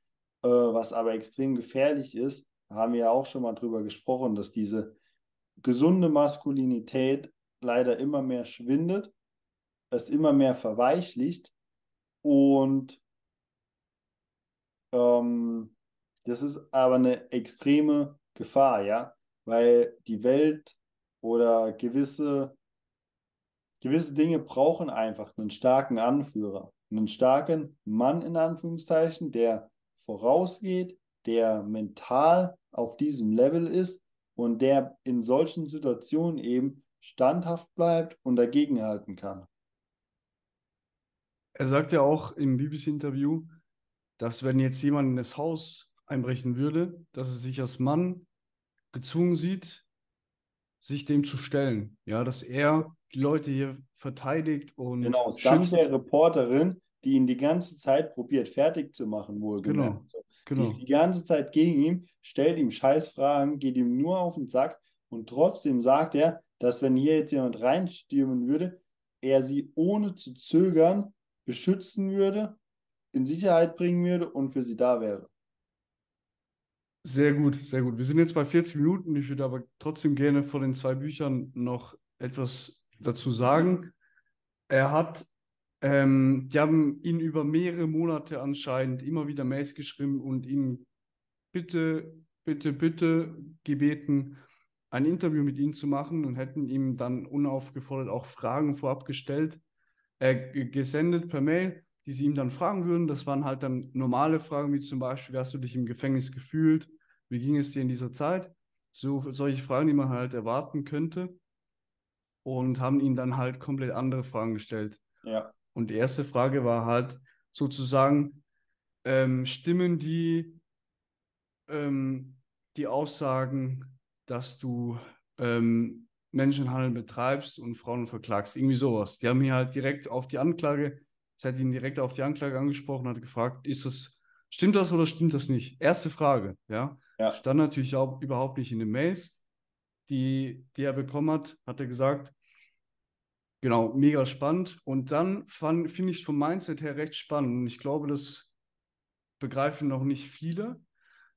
äh, was aber extrem gefährlich ist, haben wir ja auch schon mal drüber gesprochen, dass diese gesunde Maskulinität leider immer mehr schwindet, es immer mehr verweichlicht und ähm, das ist aber eine extreme Gefahr, ja, weil die Welt oder gewisse, gewisse Dinge brauchen einfach einen starken Anführer, einen starken Mann in Anführungszeichen, der vorausgeht, der mental auf diesem Level ist und der in solchen Situationen eben standhaft bleibt und dagegenhalten kann. Er sagt ja auch im BBC-Interview, dass wenn jetzt jemand in das Haus einbrechen würde, dass er sich als Mann gezwungen sieht, sich dem zu stellen. Ja, dass er die Leute hier verteidigt und. Genau, samt der Reporterin, die ihn die ganze Zeit probiert fertig zu machen, wohlgemerkt. Genau. Genau. Die ist die ganze Zeit gegen ihn, stellt ihm Scheißfragen, geht ihm nur auf den Sack und trotzdem sagt er, dass wenn hier jetzt jemand reinstürmen würde, er sie ohne zu zögern beschützen würde, in Sicherheit bringen würde und für sie da wäre. Sehr gut, sehr gut. Wir sind jetzt bei 40 Minuten. Ich würde aber trotzdem gerne vor den zwei Büchern noch etwas dazu sagen. Er hat Ähm, die haben ihn über mehrere Monate anscheinend immer wieder Mails geschrieben und ihn bitte, bitte, bitte gebeten, ein Interview mit ihm zu machen und hätten ihm dann unaufgefordert auch Fragen vorab gestellt, äh, gesendet per Mail, die sie ihm dann fragen würden. Das waren halt dann normale Fragen, wie zum Beispiel, wie hast du dich im Gefängnis gefühlt? Wie ging es dir in dieser Zeit? So solche Fragen, die man halt erwarten könnte. Und haben ihn dann halt komplett andere Fragen gestellt. Ja. Und die erste Frage war halt sozusagen, ähm, stimmen die, ähm, die Aussagen, dass du ähm, Menschenhandel betreibst und Frauen verklagst? Irgendwie sowas. Die haben hier halt direkt auf die Anklage, es hat ihn direkt auf die Anklage angesprochen, hat gefragt, ist das, stimmt das oder stimmt das nicht? Erste Frage, ja. Ja. Stand natürlich auch überhaupt nicht in den Mails, die, die er bekommen hat, hat er gesagt. Genau, mega spannend. Und dann finde ich es vom Mindset her recht spannend. Und ich glaube, das begreifen noch nicht viele.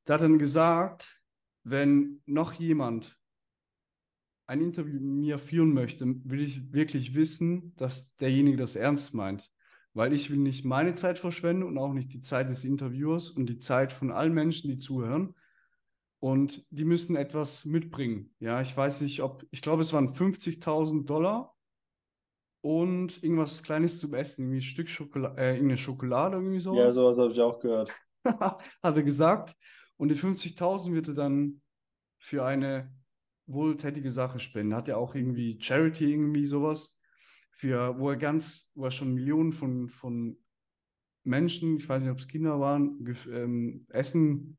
Da hat dann gesagt, wenn noch jemand ein Interview mit mir führen möchte, will ich wirklich wissen, dass derjenige das ernst meint. Weil ich will nicht meine Zeit verschwenden und auch nicht die Zeit des Interviewers und die Zeit von allen Menschen, die zuhören. Und die müssen etwas mitbringen. Ja, ich weiß nicht, ob, ich glaube, es waren 50.000 Dollar und irgendwas Kleines zum Essen, irgendwie ein Stück Schokolade, äh, irgendeine Schokolade, irgendwie sowas. Ja, sowas habe ich auch gehört. hat er gesagt. Und die 50.000 wird er dann für eine wohltätige Sache spenden. Hat er auch irgendwie Charity, irgendwie sowas, für, wo er ganz, wo er schon Millionen von, von Menschen, ich weiß nicht, ob es Kinder waren, ähm, Essen,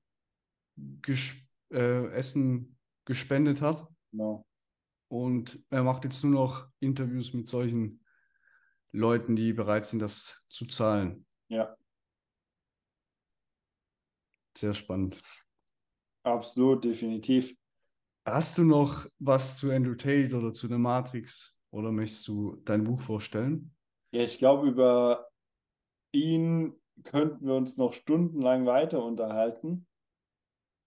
ges äh, Essen gespendet hat. Genau. Und er macht jetzt nur noch Interviews mit solchen Leuten, die bereit sind, das zu zahlen. Ja. Sehr spannend. Absolut, definitiv. Hast du noch was zu Andrew Tate oder zu der Matrix oder möchtest du dein Buch vorstellen? Ja, ich glaube, über ihn könnten wir uns noch stundenlang weiter unterhalten.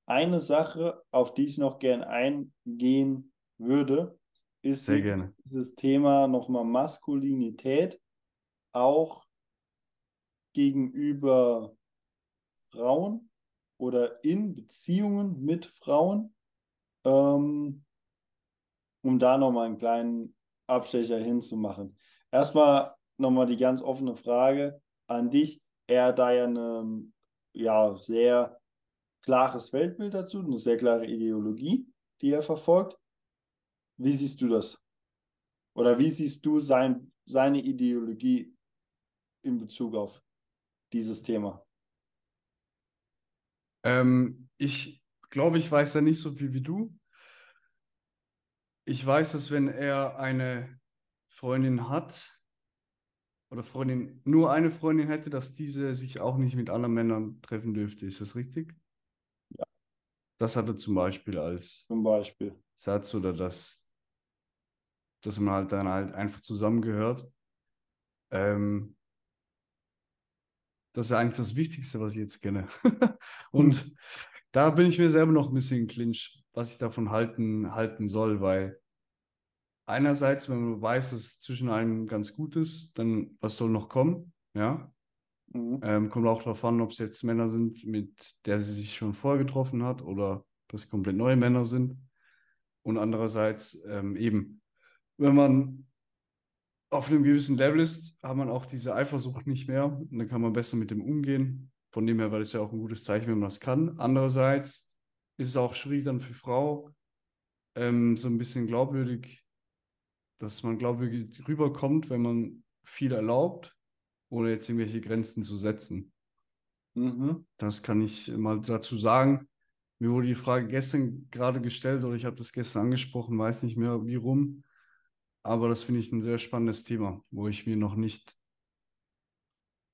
Eine Sache, auf die ich noch gern eingehen würde, ist dieses Thema nochmal Maskulinität auch gegenüber Frauen oder in Beziehungen mit Frauen, ähm, um da nochmal einen kleinen Abstecher hinzumachen. Erstmal nochmal die ganz offene Frage an dich. Er hat da ja ein ja, sehr klares Weltbild dazu, eine sehr klare Ideologie, die er verfolgt. Wie siehst du das? Oder wie siehst du sein, seine Ideologie in Bezug auf dieses Thema? Ähm, ich glaube, ich weiß da nicht so viel wie du. Ich weiß, dass wenn er eine Freundin hat oder Freundin, nur eine Freundin hätte, dass diese sich auch nicht mit anderen Männern treffen dürfte. Ist das richtig? Ja. Das hat er zum Beispiel als Zum Beispiel. Satz oder das dass man halt dann halt einfach zusammengehört. Ähm, das ist ja eigentlich das Wichtigste, was ich jetzt kenne. und mhm. da bin ich mir selber noch ein bisschen clinch, was ich davon halten, halten soll, weil einerseits, wenn man weiß, dass es zwischen einem ganz gut ist, dann was soll noch kommen? Ja. Mhm. Ähm, kommt auch darauf an, ob es jetzt Männer sind, mit der sie sich schon vorher getroffen hat oder ob es komplett neue Männer sind. Und andererseits ähm, eben, wenn man auf einem gewissen Level ist, hat man auch diese Eifersucht nicht mehr und dann kann man besser mit dem umgehen. Von dem her war das ja auch ein gutes Zeichen, wenn man das kann. Andererseits ist es auch schwierig dann für Frau, ähm, so ein bisschen glaubwürdig, dass man glaubwürdig rüberkommt, wenn man viel erlaubt, ohne jetzt irgendwelche Grenzen zu setzen. Mhm. Das kann ich mal dazu sagen. Mir wurde die Frage gestern gerade gestellt oder ich habe das gestern angesprochen, weiß nicht mehr wie rum. Aber das finde ich ein sehr spannendes Thema, wo ich mir noch nicht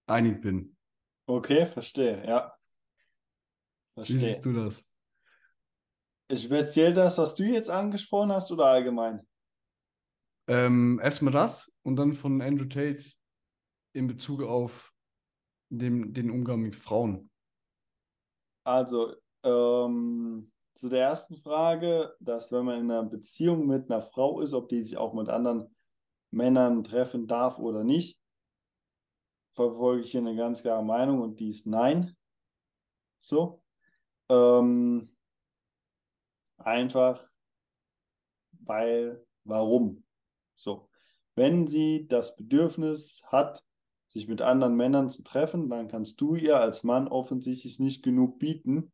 einig bin. Okay, verstehe, ja. Verstehe. Wie siehst du das? Speziell das, was du jetzt angesprochen hast oder allgemein? Ähm, erstmal das und dann von Andrew Tate in Bezug auf dem, den Umgang mit Frauen. Also, ähm, zu der ersten Frage, dass wenn man in einer Beziehung mit einer Frau ist, ob die sich auch mit anderen Männern treffen darf oder nicht, verfolge ich hier eine ganz klare Meinung und die ist Nein. So. Ähm, einfach, weil, warum? So. Wenn sie das Bedürfnis hat, sich mit anderen Männern zu treffen, dann kannst du ihr als Mann offensichtlich nicht genug bieten,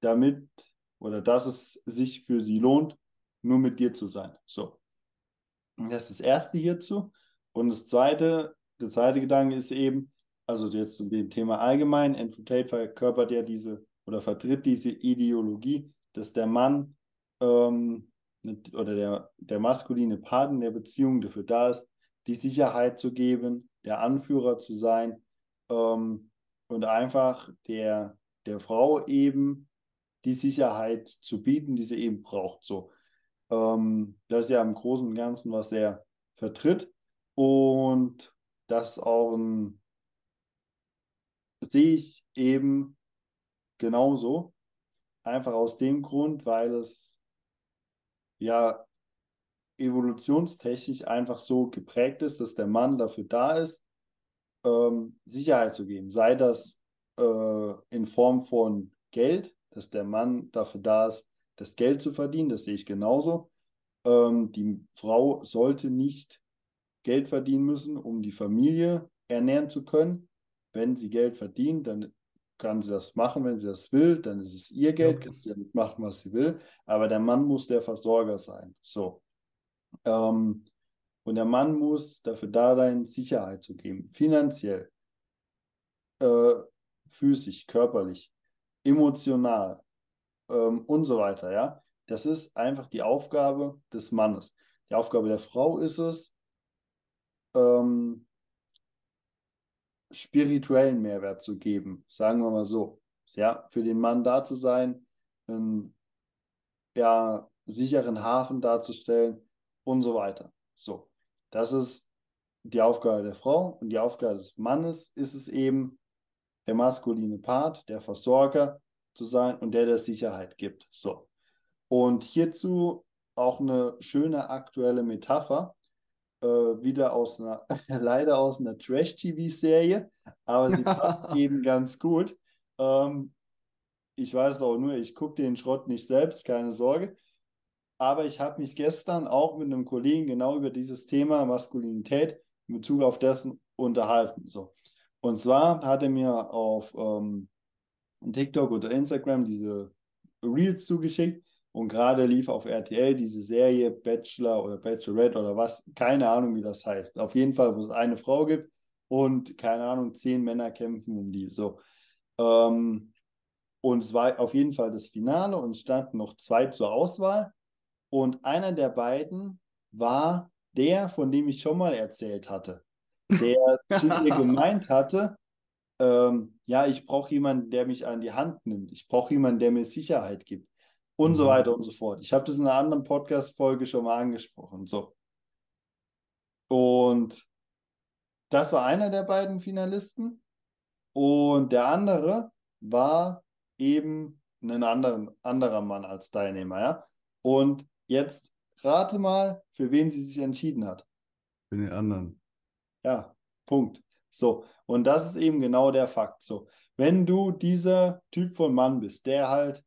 damit oder dass es sich für sie lohnt, nur mit dir zu sein. So. Das ist das erste hierzu. Und das zweite, der zweite Gedanke ist eben, also jetzt zu dem Thema allgemein, Andrew Tate verkörpert ja diese oder vertritt diese Ideologie, dass der Mann ähm, oder der, der maskuline Part in der Beziehung dafür da ist, die Sicherheit zu geben, der Anführer zu sein ähm, und einfach der, der Frau eben die Sicherheit zu bieten, die sie eben braucht. So. Ähm, das ist ja im Großen und Ganzen, was er vertritt. Und das auch ein, sehe ich eben genauso. Einfach aus dem Grund, weil es ja evolutionstechnisch einfach so geprägt ist, dass der Mann dafür da ist, ähm, Sicherheit zu geben. Sei das äh, in Form von Geld, dass der Mann dafür da ist, das Geld zu verdienen, das sehe ich genauso. Ähm, die Frau sollte nicht Geld verdienen müssen, um die Familie ernähren zu können. Wenn sie Geld verdient, dann kann sie das machen, wenn sie das will, dann ist es ihr Geld, okay. kann sie damit machen, was sie will. Aber der Mann muss der Versorger sein. So. Ähm, und der Mann muss dafür da sein, Sicherheit zu geben, finanziell, äh, physisch, körperlich, emotional ähm, und so weiter. Ja, das ist einfach die Aufgabe des Mannes. Die Aufgabe der Frau ist es, ähm, spirituellen Mehrwert zu geben, sagen wir mal so. Ja, für den Mann da zu sein, einen ja, sicheren Hafen darzustellen und so weiter. So, das ist die Aufgabe der Frau und die Aufgabe des Mannes ist es eben, der maskuline Part, der Versorger zu sein und der der Sicherheit gibt. So. Und hierzu auch eine schöne aktuelle Metapher, äh, wieder aus einer, leider aus einer Trash-TV-Serie, aber sie passt eben ganz gut. Ähm, ich weiß auch nur, ich gucke den Schrott nicht selbst, keine Sorge. Aber ich habe mich gestern auch mit einem Kollegen genau über dieses Thema Maskulinität in Bezug auf dessen unterhalten. So. Und zwar hat er mir auf ähm, TikTok oder Instagram diese Reels zugeschickt und gerade lief auf RTL diese Serie Bachelor oder Bachelorette oder was, keine Ahnung, wie das heißt. Auf jeden Fall, wo es eine Frau gibt und keine Ahnung, zehn Männer kämpfen um die. So. Ähm, und es war auf jeden Fall das Finale und es standen noch zwei zur Auswahl. Und einer der beiden war der, von dem ich schon mal erzählt hatte, der zu ihr gemeint hatte, ähm, ja, ich brauche jemanden, der mich an die Hand nimmt. Ich brauche jemanden, der mir Sicherheit gibt und mhm. so weiter und so fort. Ich habe das in einer anderen Podcast-Folge schon mal angesprochen. So. Und das war einer der beiden Finalisten. Und der andere war eben ein anderen, anderer Mann als Teilnehmer. Ja? Und jetzt rate mal, für wen sie sich entschieden hat. Für den anderen. Ja, Punkt. So, und das ist eben genau der Fakt. So, wenn du dieser Typ von Mann bist, der halt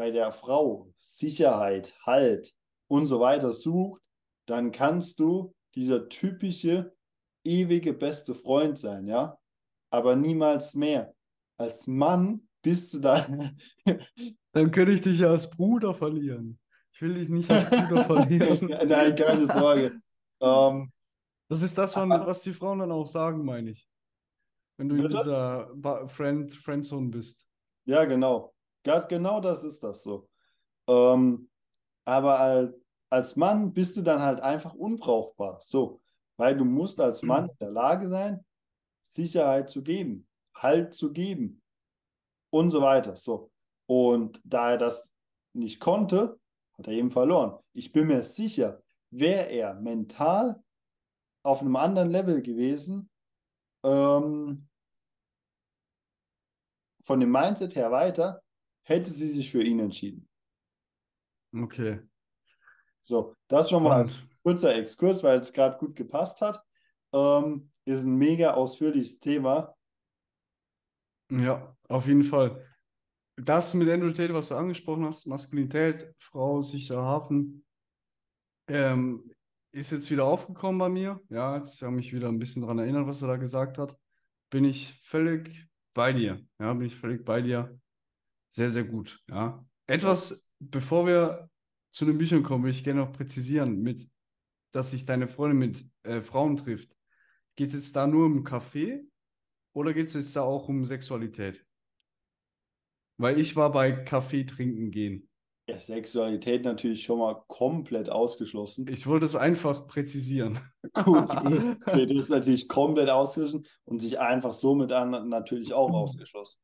bei der Frau Sicherheit, Halt und so weiter sucht, dann kannst du dieser typische, ewige beste Freund sein, ja? Aber niemals mehr. Als Mann bist du dann. dann könnte ich dich ja als Bruder verlieren. Ich will dich nicht als Bruder verlieren. Nein, keine Sorge. ähm, das ist das, was die Frauen dann auch sagen, meine ich. Wenn du in dieser Friend, Friendzone bist. Ja, genau. Ganz genau das ist das so. Ähm, aber als, als Mann bist du dann halt einfach unbrauchbar. So, weil du musst als Mann in der Lage sein, Sicherheit zu geben, Halt zu geben und so weiter. So. Und da er das nicht konnte, hat er eben verloren. Ich bin mir sicher, wäre er mental auf einem anderen Level gewesen, ähm, von dem Mindset her weiter, hätte sie sich für ihn entschieden. Okay. So, das schon mal als kurzer Exkurs, weil es gerade gut gepasst hat. Ähm, ist ein mega ausführliches Thema. Ja, auf jeden Fall. Das mit Andrew Tate, was du angesprochen hast, Maskulinität, Frau, sicherer Hafen, ähm, ist jetzt wieder aufgekommen bei mir. Ja, jetzt habe mich wieder ein bisschen daran erinnert, was er da gesagt hat. Bin ich völlig bei dir. Ja, bin ich völlig bei dir. Sehr, sehr gut. Ja. Etwas, bevor wir zu den Büchern kommen, würde ich gerne noch präzisieren, mit, dass sich deine Freundin mit äh, Frauen trifft. Geht es jetzt da nur um Kaffee oder geht es jetzt da auch um Sexualität? Weil ich war bei Kaffee trinken gehen. Ja, Sexualität natürlich schon mal komplett ausgeschlossen. Ich wollte es einfach präzisieren. Gut, okay, das ist natürlich komplett ausgeschlossen und sich einfach somit an natürlich auch ausgeschlossen.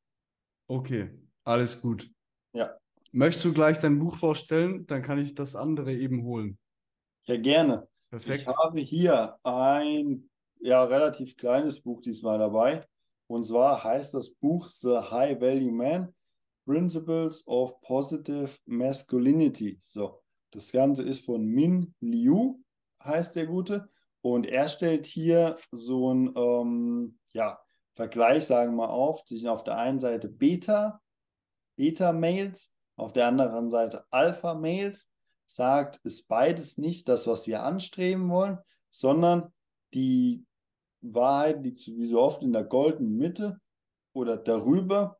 Okay, alles gut. Ja. Möchtest du gleich dein Buch vorstellen? Dann kann ich das andere eben holen. Ja, gerne. Perfekt. Ich habe hier ein ja, relativ kleines Buch diesmal dabei. Und zwar heißt das Buch The High Value Man Principles of Positive Masculinity. So, das Ganze ist von Min Liu, heißt der Gute. Und er stellt hier so ein ähm, ja, Vergleich, sagen wir mal, auf, zwischen auf der einen Seite Beta, Beta-Mails, auf der anderen Seite Alpha-Mails. Sagt, ist beides nicht das, was wir anstreben wollen, sondern die Wahrheit liegt wie so oft in der goldenen Mitte oder darüber.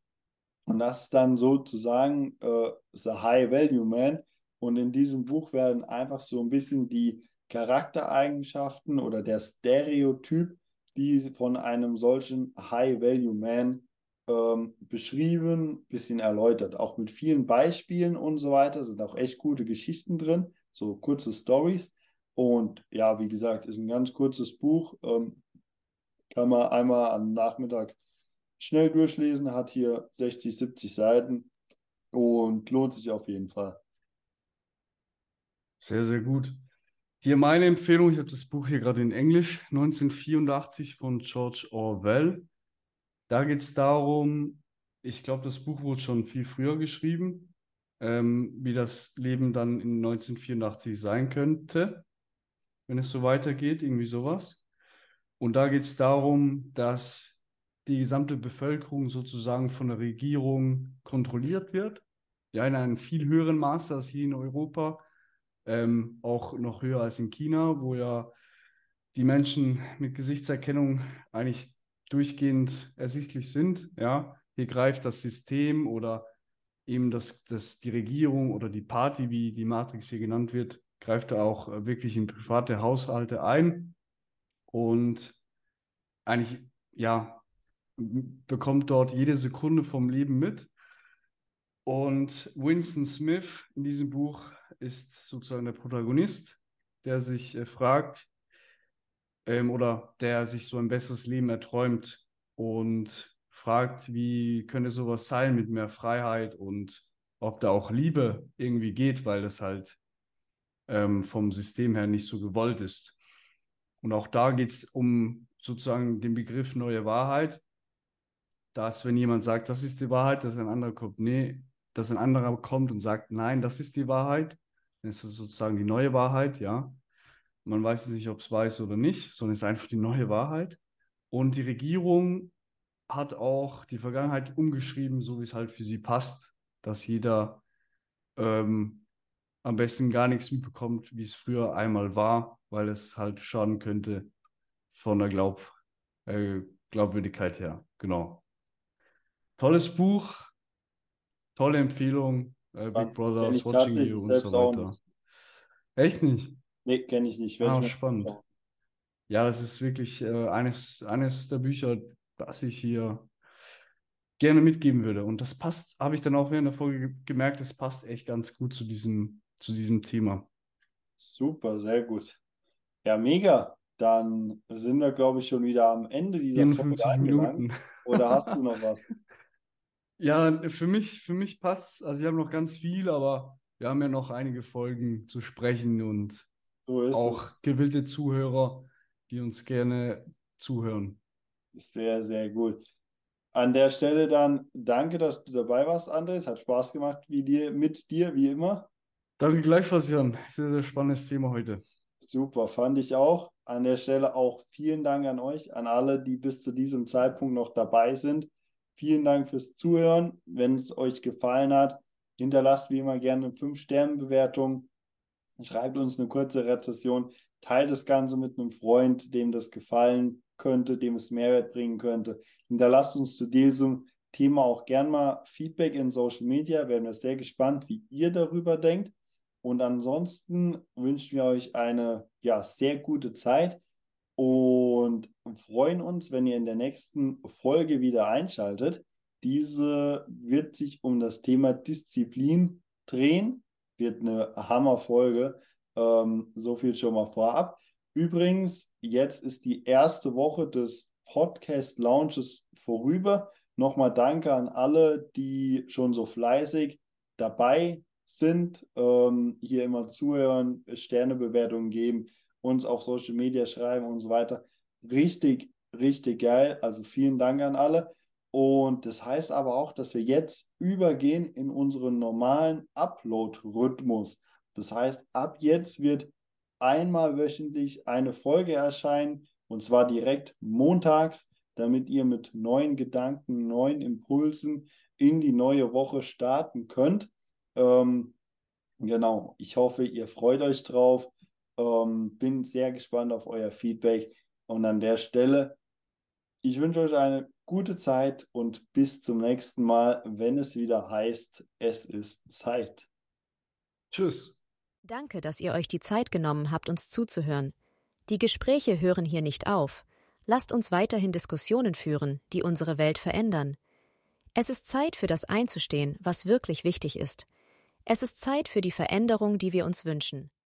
Und das ist dann sozusagen äh, The High Value Man. Und in diesem Buch werden einfach so ein bisschen die Charaktereigenschaften oder der Stereotyp, die von einem solchen High Value Man ähm, beschrieben, bisschen erläutert. Auch mit vielen Beispielen und so weiter. Sind auch echt gute Geschichten drin, so kurze Stories. Und ja, wie gesagt, ist ein ganz kurzes Buch. Ähm, kann man einmal am Nachmittag schnell durchlesen, hat hier 60, 70 Seiten und lohnt sich auf jeden Fall. Sehr, sehr gut. Hier meine Empfehlung, ich habe das Buch hier gerade in Englisch, 1984 von George Orwell. Da geht es darum, ich glaube, das Buch wurde schon viel früher geschrieben, ähm, wie das Leben dann in 1984 sein könnte, wenn es so weitergeht, irgendwie sowas. Und da geht es darum, dass die gesamte Bevölkerung sozusagen von der Regierung kontrolliert wird. Ja, in einem viel höheren Maße als hier in Europa, ähm, auch noch höher als in China, wo ja die Menschen mit Gesichtserkennung eigentlich durchgehend ersichtlich sind. Ja, hier greift das System oder eben das, das, die Regierung oder die Party, wie die Matrix hier genannt wird, greift da auch äh, wirklich in private Haushalte ein und eigentlich, ja, bekommt dort jede Sekunde vom Leben mit. Und Winston Smith in diesem Buch ist sozusagen der Protagonist, der sich äh, fragt ähm, oder der sich so ein besseres Leben erträumt und fragt, wie könnte sowas sein mit mehr Freiheit und ob da auch Liebe irgendwie geht, weil das halt ähm, vom System her nicht so gewollt ist. Und auch da geht es um sozusagen den Begriff neue Wahrheit. Dass, wenn jemand sagt, das ist die Wahrheit, dass ein anderer kommt, nee, dass ein anderer kommt und sagt, nein, das ist die Wahrheit, dann ist das sozusagen die neue Wahrheit, ja. Man weiß nicht, ob es weiß oder nicht, sondern es ist einfach die neue Wahrheit. Und die Regierung hat auch die Vergangenheit umgeschrieben, so wie es halt für sie passt, dass jeder ähm, am besten gar nichts mitbekommt, wie es früher einmal war, weil es halt schaden könnte von der Glaub, äh, Glaubwürdigkeit her. Genau. Tolles Buch, tolle Empfehlung. Äh, Big Brother is watching you und so weiter. Echt nicht? Nee, kenne ich nicht. ah, spannend. Ja, das ist wirklich äh, eines, eines der Bücher, das ich hier gerne mitgeben würde. Und das passt, habe ich dann auch während der Folge gemerkt, das passt echt ganz gut zu diesem, zu diesem Thema. Super, sehr gut. Ja, mega. Dann sind wir, glaube ich, schon wieder am Ende dieser 54 Folge Minuten. Oder hast du noch was? Ja, für mich, für mich passt, also ich habe noch ganz viel, aber wir haben ja noch einige Folgen zu sprechen und so auch es. gewillte Zuhörer, die uns gerne zuhören. Sehr, sehr gut. An der Stelle dann danke, dass du dabei warst, Andres. Hat Spaß gemacht wie dir, mit dir, wie immer. Danke gleichfalls, Jan. Sehr, sehr spannendes Thema heute. Super, fand ich auch. an der Stelle auch vielen Dank an euch, an alle, die bis zu diesem Zeitpunkt noch dabei sind. Vielen Dank fürs Zuhören. Wenn es euch gefallen hat, hinterlasst wie immer gerne eine 5-Sterne-Bewertung. Schreibt uns eine kurze Rezession. Teilt das Ganze mit einem Freund, dem das gefallen könnte, dem es Mehrwert bringen könnte. Hinterlasst uns zu diesem Thema auch gern mal Feedback in Social Media. Werden wir sehr gespannt, wie ihr darüber denkt. Und ansonsten wünschen wir euch eine ja, sehr gute Zeit und freuen uns, wenn ihr in der nächsten Folge wieder einschaltet. Diese wird sich um das Thema Disziplin drehen. Wird eine Hammerfolge. Ähm, so viel schon mal vorab. Übrigens, jetzt ist die erste Woche des Podcast Launches vorüber. Nochmal danke an alle, die schon so fleißig dabei sind, ähm, hier immer zuhören, Sternebewertungen geben, uns auf Social Media schreiben und so weiter. Richtig, richtig geil. Also vielen Dank an alle. Und das heißt aber auch, dass wir jetzt übergehen in unseren normalen Upload-Rhythmus. Das heißt, ab jetzt wird einmal wöchentlich eine Folge erscheinen und zwar direkt montags, damit ihr mit neuen Gedanken, neuen Impulsen in die neue Woche starten könnt. Ähm, genau, ich hoffe, ihr freut euch drauf. Ähm, bin sehr gespannt auf euer Feedback. Und an der Stelle, ich wünsche euch eine gute Zeit und bis zum nächsten Mal, wenn es wieder heißt, es ist Zeit. Tschüss. Danke, dass ihr euch die Zeit genommen habt, uns zuzuhören. Die Gespräche hören hier nicht auf. Lasst uns weiterhin Diskussionen führen, die unsere Welt verändern. Es ist Zeit für das einzustehen, was wirklich wichtig ist. Es ist Zeit für die Veränderung, die wir uns wünschen.